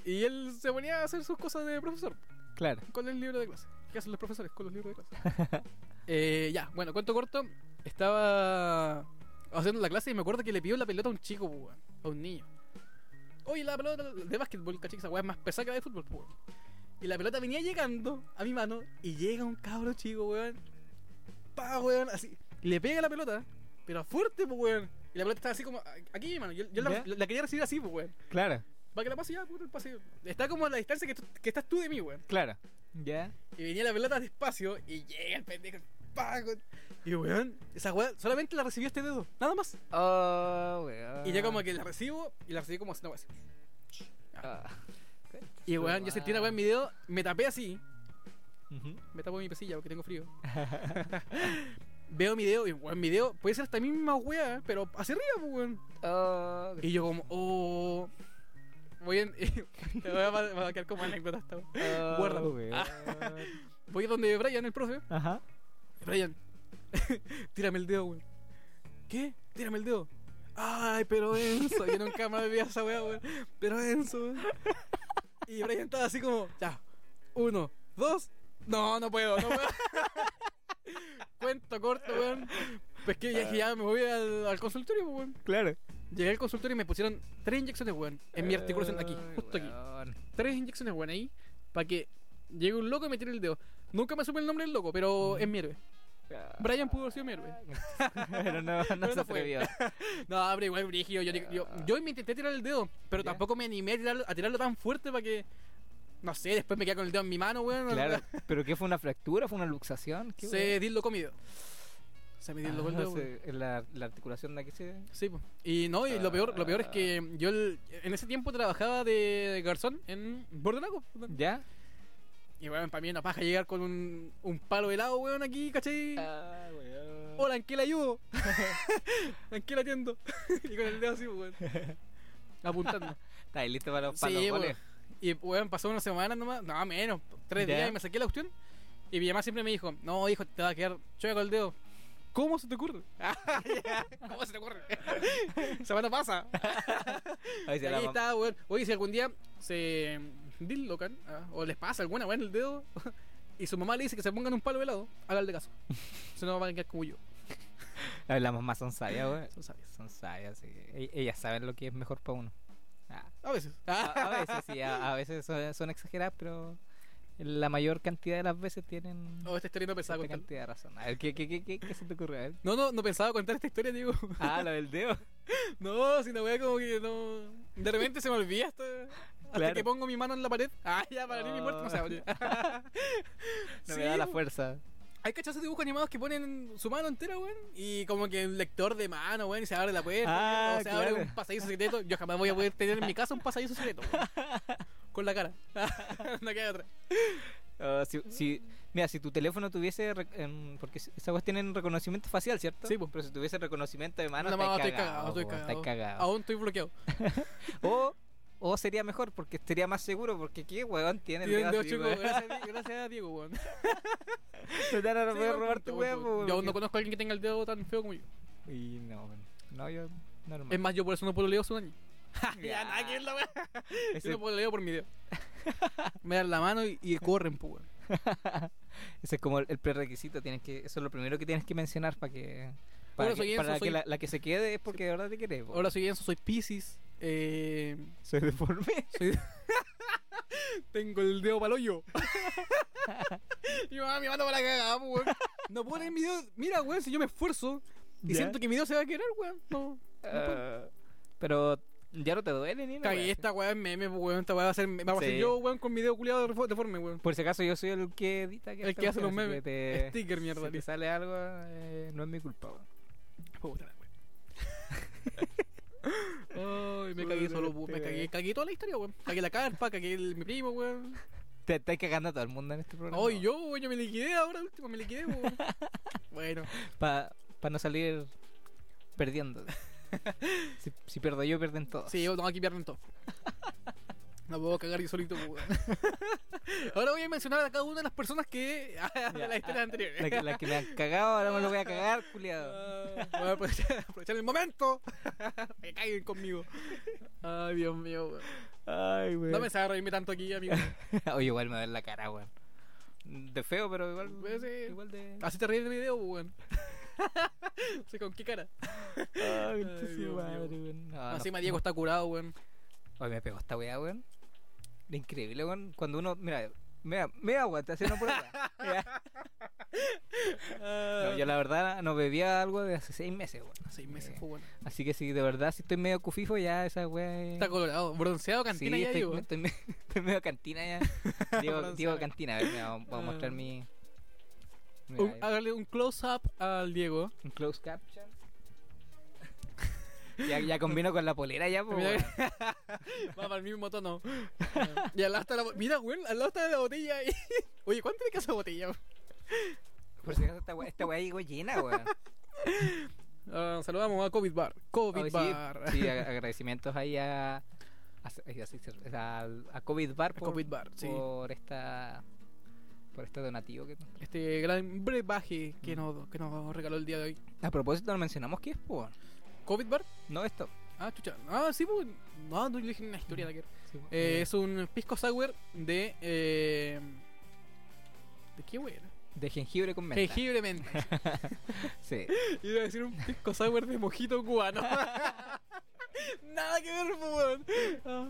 Y él se ponía a hacer sus cosas de profesor Claro. con el libro de clase. ¿Qué hacen los profesores con los libros de clase? Eh, ya, bueno, cuento corto. Estaba haciendo la clase y me acuerdo que le pidió la pelota a un chico, pues, weón, a un niño. Oye, la pelota de básquetbol, caché, esa weá es más pesada que la de fútbol, pues, weón. Y la pelota venía llegando a mi mano y llega un cabro chico, weón. Pa, weón, así. Le pega la pelota, pero fuerte, pues, weón. Y la pelota estaba así como aquí, mi mano. Yo, yo la, quería recibir así, pues, weón. Claro. Para que la pase ya, puto, el pase. Está como a la distancia que, tú- que estás tú de mí, weón. Claro. ¿Ya? Y venía la pelota despacio y llega el pendejo. Y weón, esa weá solamente la recibió este dedo, nada más. Oh, weón. Y ya como que la recibo y la recibí como haciendo así. Ah. Y weón, yo sentí una weá en mi dedo, me tapé así, me tapo mi pesilla porque tengo frío. Veo mi dedo y weón, mi dedo puede ser hasta mi misma weá, pero hacia arriba, pues, weón. Oh, Y yo como, oh. Voy en. [LAUGHS] voy a, me voy a quedar como anécdota esta oh, Guárdalo. weón. Voy donde Brian, el profe. Ajá. Brian, [LAUGHS] tírame el dedo, weón. ¿Qué? Tírame el dedo. Ay, pero Enzo, yo nunca me había esa weá, weón. Pero Enzo, weón. Y Brian estaba así como, ya, uno, dos. No, no puedo, no puedo. [LAUGHS] Cuento corto, weón. Pues que ya, ya me voy al, al consultorio, pues, weón. Claro. Llegué al consultorio y me pusieron tres inyecciones, weón. En mi articulación, aquí, justo aquí. Tres inyecciones, weón, ahí. Para que llegue un loco y me tire el dedo. Nunca me supe el nombre del loco, pero es mi héroe. Brian pudo haber sido mi héroe. [LAUGHS] Pero no, no Pero se no fue. atrevió. [LAUGHS] No, pero igual brígido. Yo, yo, yo me intenté tirar el dedo, pero ¿Ya? tampoco me animé a tirarlo, a tirarlo tan fuerte para que. No sé, después me quedé con el dedo en mi mano, weón. Claro. ¿Pero qué fue una fractura? ¿Fue una luxación? ¿Qué Se dildo con mi dedo. Se me dislocó el Ah, dedo. weón. se- la, la articulación de aquí se... Sí, po. y no, y lo peor, lo peor es que yo el- en ese tiempo trabajaba de, garzón en Bordelago. ¿Ya? Y weón, para mí una paja llegar con un, un palo helado, weón, aquí, ¿cachai? Ah, weón. Hola, ¿en qué le ayudo? [LAUGHS] ¿En qué le atiendo? [LAUGHS] y con el dedo así, weón. [LAUGHS] Apuntando. ¿Estás ahí listo para los, Sí, para los weón. Y weón, pasó una semana nomás, no menos, tres Ya. días y me saqué la cuestión. Y mi mamá siempre me dijo, no, hijo, te va a quedar chueca con el dedo. ¿Cómo se te ocurre? ¿Cómo se te ocurre? semana pasa. Ahí está, weón. Oye, si algún día se dislocan ah, o les pasa alguna weón en el dedo [LAUGHS] y su mamá le dice que se pongan un palo helado, háganle caso. [LAUGHS] Si no van a quedar como yo. Las mamás son sabias, weón. Son sabias. Son sabias, sí. E- Ellas saben lo que es mejor para uno. Ah, A veces. A, a veces sí, a, a veces son, son exageradas, pero la mayor cantidad de las veces tienen Oh, esta historia no pensaba esta contar. cantidad de razón. A ver, ¿qué, qué, qué, qué, qué se te ocurre? A ver. No, no, no pensaba contar esta historia, digo. Ah, lo del dedo. [LAUGHS] No, si no voy como que no. De repente se me olvida hasta, hasta Claro. que pongo mi mano en la pared. Ah, ya, para abrir mi puerta no se abre. [LAUGHS] No Sí, me da la fuerza. Hay cachazos dibujos animados que ponen su mano entera, weón. Y como que un lector de mano, weón, y se abre la puerta. Ah, o se abre un pasadizo secreto. Yo jamás voy a poder tener en mi casa un pasadizo secreto, weón. [LAUGHS] Con la cara. [LAUGHS] no queda otra. Ah, si, si- mira, si tu teléfono tuviese. em, porque esa cuestión tiene reconocimiento facial, ¿cierto? Sí, po. Pero si tuviese reconocimiento de mano, No, estoy cagado, estoy cagado. estáis cagado. Aún estoy bloqueado. O, o sería mejor, porque sería más seguro, porque qué weón tiene el así, chico, weón? gracias, a Di- gracias a Diego, weón. No te van a poder robar tu weón, Yo aún no weón. conozco a alguien que tenga el dedo tan feo como yo. Y no, weón. no, yo normal. Es más, yo por eso no puedo leer su año. [LAUGHS] [LAUGHS] Ya. ver la. Ese- Yo no puedo leer por mi dedo. Me dan la mano y, y corren, pues, weón. [LAUGHS] Ese es como el, el prerequisito, tienes que, eso es lo primero que tienes que mencionar para que para, que, para que la, la que se quede es porque de verdad te querés. po. Ahora soy Enzo, soy Pisces. Eh, soy deforme. soy... [LAUGHS] Tengo el dedo para hoyo. [LAUGHS] mi mamá me manda para la cagada, weón. No puedo leer mi dedo. Mira, weón, si yo me esfuerzo y ¿Ya? siento que mi dedo se va a quebrar, weón. No. Ah, pero ya no te duele ni nada. Cagué esta weá en meme, weón. Esta weá va a ser, va a ser Sí. yo, weón, con mi dedo culiado defo- deforme, weón. Por si acaso yo soy el que edita El que hace los memes. Te, Sticker, mierda. si te sale algo, eh, no es mi culpa. weón. Puta. Ay, me cagué solo, me cagué, cagué toda la historia, weón. Cagué la carpa, cagué el, mi primo, weón. Te estás cagando a todo el mundo en este programa. Ay, yo, weón, yo me liquidé ahora, último, me liquidé, weón. [LAUGHS] bueno, Para no salir perdiendo. [LAUGHS] si, si pierdo yo, pierden todos. sí, yo tengo aquí pierden todo. [LAUGHS] No puedo cagar yo solito, weón. [LAUGHS] Ahora voy a mencionar a cada una de las personas que. [LAUGHS] de las historias anteriores. La que, la que me han cagado, ahora me lo voy a cagar, culiado. Ah, voy a aprovechar, [LAUGHS] aprovechar el momento. que caigan conmigo. Ay, Dios mío, weón. Ay, güey. No pensaba reírme tanto aquí, amigo. Oye, igual me da en la cara, weón. De feo, pero igual. Pues sí. Igual de. Así te ríes del video, weón. Sí, ¿con qué cara? Ay, Ay, Dios madre, weón. No, Diego está curado, weón. Oye, me pegó esta weá, weón. Increíble, weón. Cuando uno. Mira, mira, mira, weón, te haciendo por acá. No, yo la verdad no bebía algo de hace seis meses, weón. Seis meses, Eh, pues, weón. Así que si de verdad si estoy medio cufifo, ya esa weá. es- Está colorado, bronceado, cantina sí, ya, estoy, Diego. estoy, me- [LAUGHS] estoy medio cantina ya. [LAUGHS] Bronceado. digo cantina, a ver, mira, voy a mostrar Ah. mi. Mira, Un, hágale un close-up al Diego. un close caption. Ya, ya combino con la polera ya, pues. Mira. [LAUGHS] Va para el mismo tono. y al lado está la bo- Mira, weón, al lado está la botella ahí. [LAUGHS] Oye, ¿cuánto le casa botella? Por si acaso esta weá, esta llegó llena, weón. Ah, saludamos a COVID Bar. COVID sí, Bar. Sí, [LAUGHS] ag- agradecimientos ahí a. a, a- COVID Bar por, COVID Bar, sí. por esta. Por este donativo que. Este gran brebaje que nos, que nos regaló el día de hoy. A propósito, no mencionamos qué es, pues. ¿COVID Bar? No esto. Ah, chucha. Ah, sí, pues. No, no le dije una historia de aquel. Sí, Eh, es un pisco sour de. Eh, ¿De qué weón? de jengibre con menta. Jengibre menta. [LAUGHS] Sí. [LAUGHS] Iba a decir un pisco sour de mojito cubano. [LAUGHS] Nada que ver, pues, weón. Ah.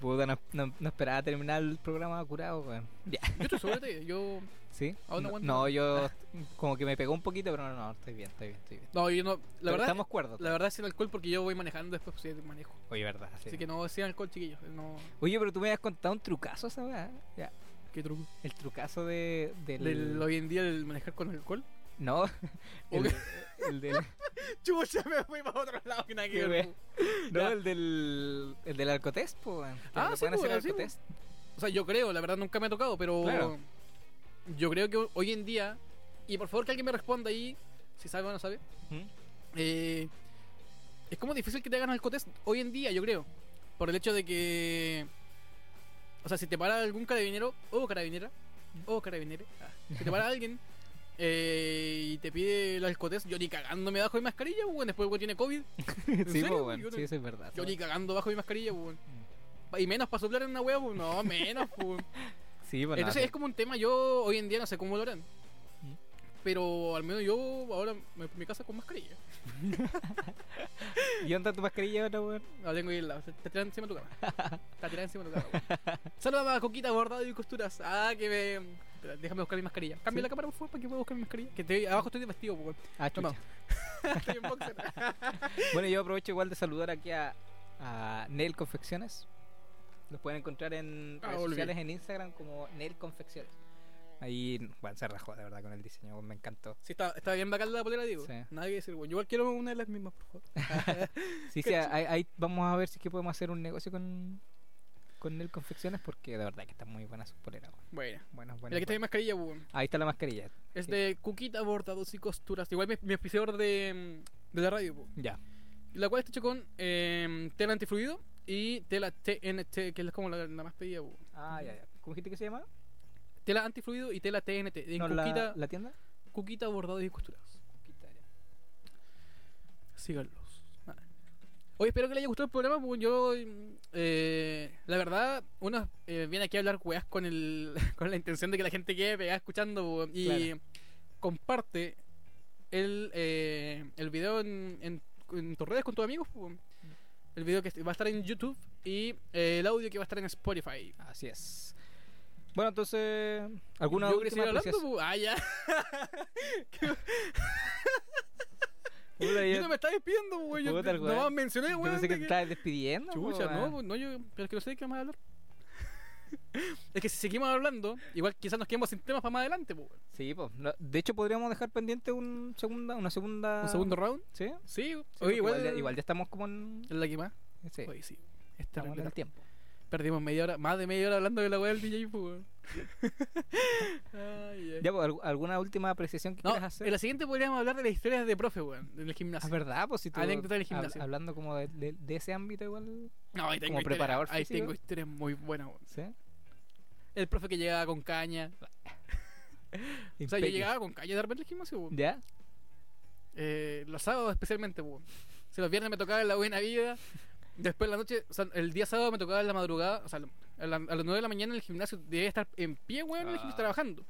Puta, no, no- no esperaba terminar el programa curado, weón. Ya. Yo estoy yo. ¿Sí? No no, aguanto. no, yo [LAUGHS] como que me pegó un poquito, pero no, no, estoy bien, estoy bien, estoy bien. No, yo no. La Pero verdad. estamos cuerdos. La verdad es el alcohol porque yo voy manejando después, pues, sí, manejo. Oye, verdad. sí. Así que no sin alcohol, chiquillos. No. Oye, pero tú me habías contado un trucazo, esa weá. Ya. ¿Qué truco? El trucazo de, del... Del, hoy en día el manejar con alcohol. No, [LAUGHS] el, el del. [LAUGHS] Chucha, me fui para otro lado que nada que ver, po. No, Ya. el del. El del Alcotest. Que Ah, sí, pueden hacer sí, po. Alcotest. O sea, yo creo, la verdad nunca me ha tocado, pero Claro. Yo creo que hoy en día, y por favor que alguien me responda ahí, si sabe o no sabe, ¿Mm? eh, es como difícil que te hagan alcotest hoy en día, yo creo. Por el hecho de que. O sea, si te para algún carabinero o carabinera, o carabinere, ah, si te para alguien eh, y te pide el alcotest, yo ni cagando me bajo mi mascarilla, pues, después el weón tiene COVID. [LAUGHS] ¿En Sí, serio? po, weón. Yo no- Sí, eso es verdad. Yo ni cagando bajo mi mascarilla, pues. Y menos para soplar en una hueá. No, menos, pues. [LAUGHS] Sí, pues, Entonces nada, es como un tema, yo hoy en día no sé cómo lo harán. Pero al menos yo ahora me mi casa con mascarilla. [LAUGHS] ¿Y dónde está tu mascarilla ahora, weón? La tengo ahí al lado. Está tirada encima de tu cama. Está tirada encima de tu cama. Saludos a Coquita Bordado y Costuras. Ah, que me. Espera, déjame buscar mi mascarilla. Cambia ¿Sí? la cámara, por favor, para que pueda buscar mi mascarilla. Que estoy, abajo estoy de vestido, pues. Ah, chucha. [LAUGHS] estoy en boxer. [LAUGHS] Bueno, yo aprovecho igual de saludar aquí a, a Nel Confecciones. Los pueden encontrar en Ah, redes olvidé. sociales, en Instagram como Nel Confecciones. Ahí, bueno, se rajó de verdad con el diseño, me encantó. Sí, está, está bien bacán la polera, digo. Sí. Nada que decir, bueno. Yo igual quiero una de las mismas, por favor. [LAUGHS] Sí, sí, ahí, ahí vamos a ver si es que podemos hacer un negocio con, con Confecciones porque de verdad que están muy buenas sus poleras. Bueno. Buenas, Mira, buenas. aquí está mi mascarilla. Ahí está la mascarilla. Es de Cuquita Bordados y Costuras. Igual mi, mi auspiciador de, de la radio. Ya. La cual está hecho con eh, tela antifluido y tela TNT, que es como la, la más pedida, po. Ah, ya, ya. ¿Cómo dijiste que se llama? Tela antifluido y tela TNT. En No, Cuquita, la, la tienda. Cuquita Bordados y Costuras. Síganlos. Ah. Oye, espero que les haya gustado el programa. Pues yo, eh, la verdad, uno eh, viene aquí a hablar weas con, el, [LAUGHS] con la intención de que la gente quede pegada escuchando po, y Claro. comparte el, eh, el video en, en, en tus redes con tus amigos. po. El video que va a estar en YouTube y eh, el audio que va a estar en Spotify. Así es. Bueno, entonces, ¿alguna Yo última hablando, po. Ah, ya. [LAUGHS] Puta, Yo yo- no me estaba despidiendo, yo weón. mencioné, yo pensé que te estabas despidiendo. Chucha, po, no, pues, no, yo, pero es que no sé de qué más hablar. Es que si seguimos hablando, igual quizás nos quedemos sin temas para más adelante, pues. Sí, pues. De hecho, podríamos dejar pendiente un segunda, una segunda. Un segundo round. ¿Sí? Sí, Sí, oye, porque igual, igual, ya, igual ya estamos como en. es la que más. Sí, Oye, sí. Esta estamos en el tiempo. Perdimos media hora, más de media hora hablando de la weá del DJ, pues. weón. [LAUGHS] Ay, ay. Ya, pues, ¿algu- ¿alguna última apreciación que No, quieras hacer? en la siguiente podríamos hablar de las historias de profe, weón, en el Ah, gimnasio. verdad, pues si tú. Anécdota del hab- gimnasio. hablando como de, de- de ese ámbito, igual. no, ahí tengo como preparador Ahí físico. tengo historias muy buenas, weón. ¿Sí? El profe que llegaba con caña. [LAUGHS] O sea, yo llegaba con caña de repente al gimnasio, weón. ¿Ya? Eh, los sábados especialmente, po. Si los viernes me tocaba en la buena vida, después en la noche, o sea, el día sábado me tocaba en la madrugada, o sea, a, la- a las 9 de la mañana en el gimnasio, debía estar en pie, weón, en el gimnasio Ah. trabajando.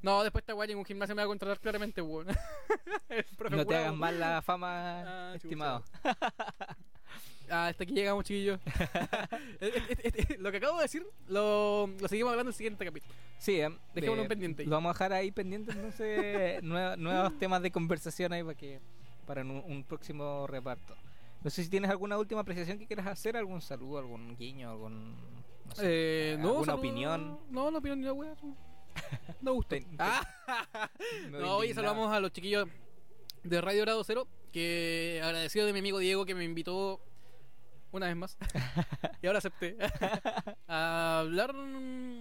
No, después esta weá en un gimnasio me va a contratar claramente, weón. [LAUGHS] No te hagas mal la [LAUGHS] fama, Ah, estimado. [LAUGHS] Ah, hasta aquí llegamos, chiquillos. Lo que acabo de decir, lo, lo seguimos hablando en el siguiente capítulo. Sí, eh, Dejémoslo eh, pendiente ahí. Lo vamos a dejar ahí pendiente, entonces, nuevos temas de conversación ahí para que para un, un próximo reparto. No sé si tienes alguna última apreciación que quieras hacer, algún saludo, algún guiño, algún no sé, Eh, no, alguna saludo- opinión. No, no opinión ni la weá. no. Gusto. [LAUGHS] Ah. [LAUGHS] No, indignaba. saludamos a los chiquillos de Radio Grado Cero, que agradecido de mi amigo Diego que me invitó una vez más, [LAUGHS] y ahora acepté, a hablar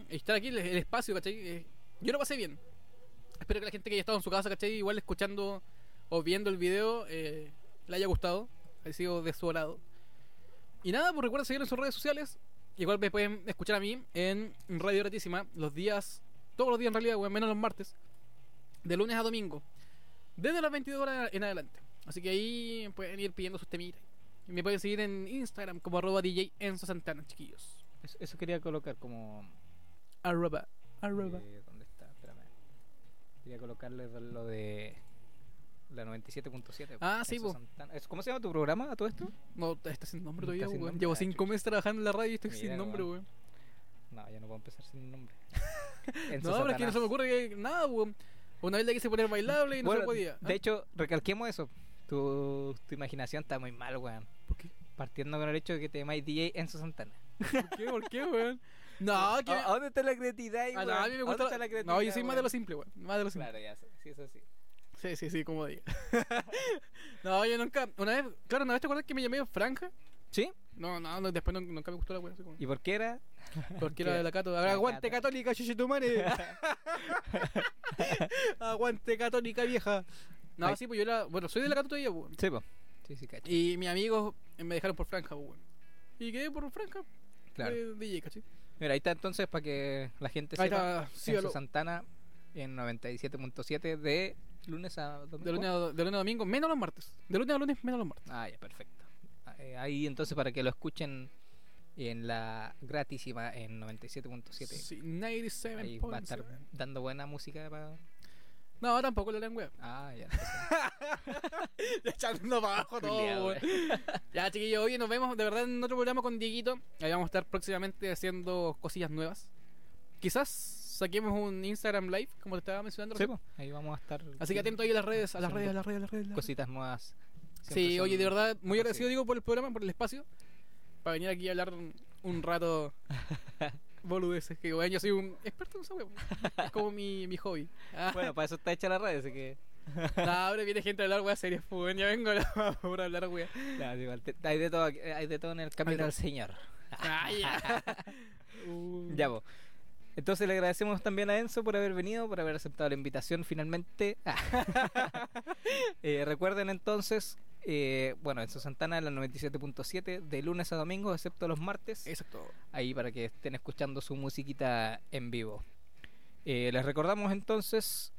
estar aquí, el, el espacio, ¿cachai? Eh, Yo lo pasé bien. Espero que la gente que haya estado en su casa, ¿cachai? Igual escuchando o viendo el video, eh, le haya gustado, sido de su agrado. Y nada, pues recuerden seguir en sus redes sociales. Igual me pueden escuchar a mí en Radio Gratísima los días, todos los días en realidad, menos los martes, de lunes a domingo, desde las 22 horas en adelante. Así que ahí pueden ir pidiendo sus temitas. Y me pueden seguir en Instagram como arroba DJ Enzo Santana, chiquillos. Eso, eso quería colocar como Arroba, arroba. eh, ¿Dónde está? Espérame. Quería colocarle lo de la 97.7. Ah, sí, Enzo po. Santana. ¿Es- ¿Cómo se llama tu programa a todo esto? No, está sin nombre Está todavía, sin nombre, Llevo ah, cinco meses trabajando en la radio y estoy Mira, sin nombre, weón. No, ya no puedo empezar sin nombre. [LAUGHS] No, pero es que no se me ocurre que nada, weón. Una vez le quise poner bailable y no Bueno, se podía. De hecho, recalquemos eso. Tu, tu imaginación está muy mal, weón. ¿Por qué? Partiendo con el hecho de que te llamáis DJ Enzo Santana. ¿Por qué? ¿Por qué, [LAUGHS] weón? No, que. ¿A, a dónde está la creatividad Ah, weón? no, a mí me ¿A gusta. la creatividad, No, yo soy más de lo simple, weón. Más de lo simple. Claro, ya, sí, eso sí. Sí, sí, sí, como diga. [LAUGHS] no, yo nunca. Una vez, claro, una vez te acuerdas que me llamé Franja. ¿Sí? No, no, no, después no- nunca me gustó la wea. Así como, ¿Y por qué era? porque era [LAUGHS] de la Cato. Ahora, aguante Cato. católica, chuchitumare. [LAUGHS] aguante católica vieja. No, Ay. sí, pues yo era. Bueno, soy de la Cato todavía, pues. Sí, po. Sí, sí, cacho. Y mis amigos me dejaron por Franja, pues, bueno. Y quedé por Franja. Claro. De DJ, ¿cachai? Mira, ahí está entonces para que la gente Ahí sepa. está, en sígalo. su Santana en 97.7 de lunes a domingo. De lunes, a, de lunes a domingo, menos los martes. De lunes a lunes, menos los martes. Ah, ya, perfecto. Ah, eh, Ahí entonces para que lo escuchen en la gratísima en 97.7. Sí, 97. Ahí va a estar dando buena música para... No, tampoco la lengua. Ah, ya. [LAUGHS] Echando para abajo todo, weón. [LAUGHS] Ya, chiquillos, hoy nos vemos de verdad en otro programa con Dieguito. Ahí vamos a estar próximamente haciendo cosillas nuevas. Quizás saquemos un Instagram Live, como te estaba mencionando. Sí, ahí vamos a estar. Así que atento ahí a las redes, a las redes, a las redes, a las redes. Cositas nuevas. Siempre Sí, oye, de verdad, muy agradecido, digo, por el programa, por el espacio. Para venir aquí a hablar un, un rato [LAUGHS] boludeces. Que, bueno, yo soy un experto en esa. Es como mi, mi hobby. [LAUGHS] Bueno, para eso está hecha la red, así que. [LAUGHS] no, ahora viene gente a hablar weas serias, pues, ya vengo a por hablar wea. Igual, te- hay, de todo, hay de todo en el camino de del Señor. Ah, ya. Uh. Ya, po. Entonces le agradecemos también a Enzo por haber venido, por haber aceptado la invitación finalmente. [LAUGHS] Eh, recuerden entonces, eh, bueno, Enzo Santana en la 97.7 de lunes a domingo, excepto los martes. Exacto. ahí para que estén escuchando su musiquita en vivo. Eh, les recordamos entonces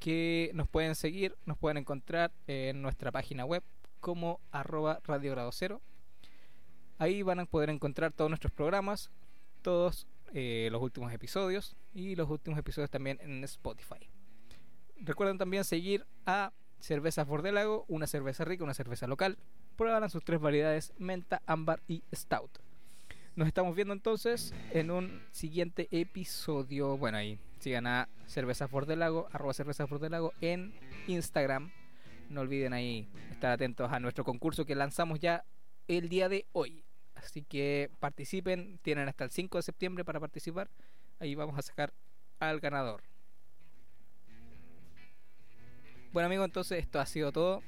que nos pueden seguir, nos pueden encontrar en nuestra página web como arroba Radio Grado Cero. Ahí van a poder encontrar todos nuestros programas, todos eh, los últimos episodios y los últimos episodios también en Spotify. Recuerden también seguir a Cervezas Bordelago, una cerveza rica, una cerveza local. Prueban sus tres variedades, menta, ámbar y stout. Nos estamos viendo entonces en un siguiente episodio. Bueno, ahí sigan a Cervezas Bordelago, arroba Cervezas Bordelago en Instagram. No olviden ahí estar atentos a nuestro concurso que lanzamos ya el día de hoy. Así que participen, tienen hasta el 5 de septiembre para participar. Ahí vamos a sacar al ganador. Bueno amigos, entonces esto ha sido todo.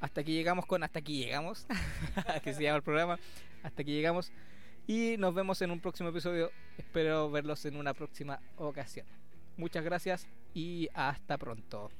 Hasta aquí llegamos con Hasta aquí llegamos. [LAUGHS] que se llama el programa. Hasta aquí llegamos. Y nos vemos en un próximo episodio. Espero verlos en una próxima ocasión. Muchas gracias y hasta pronto.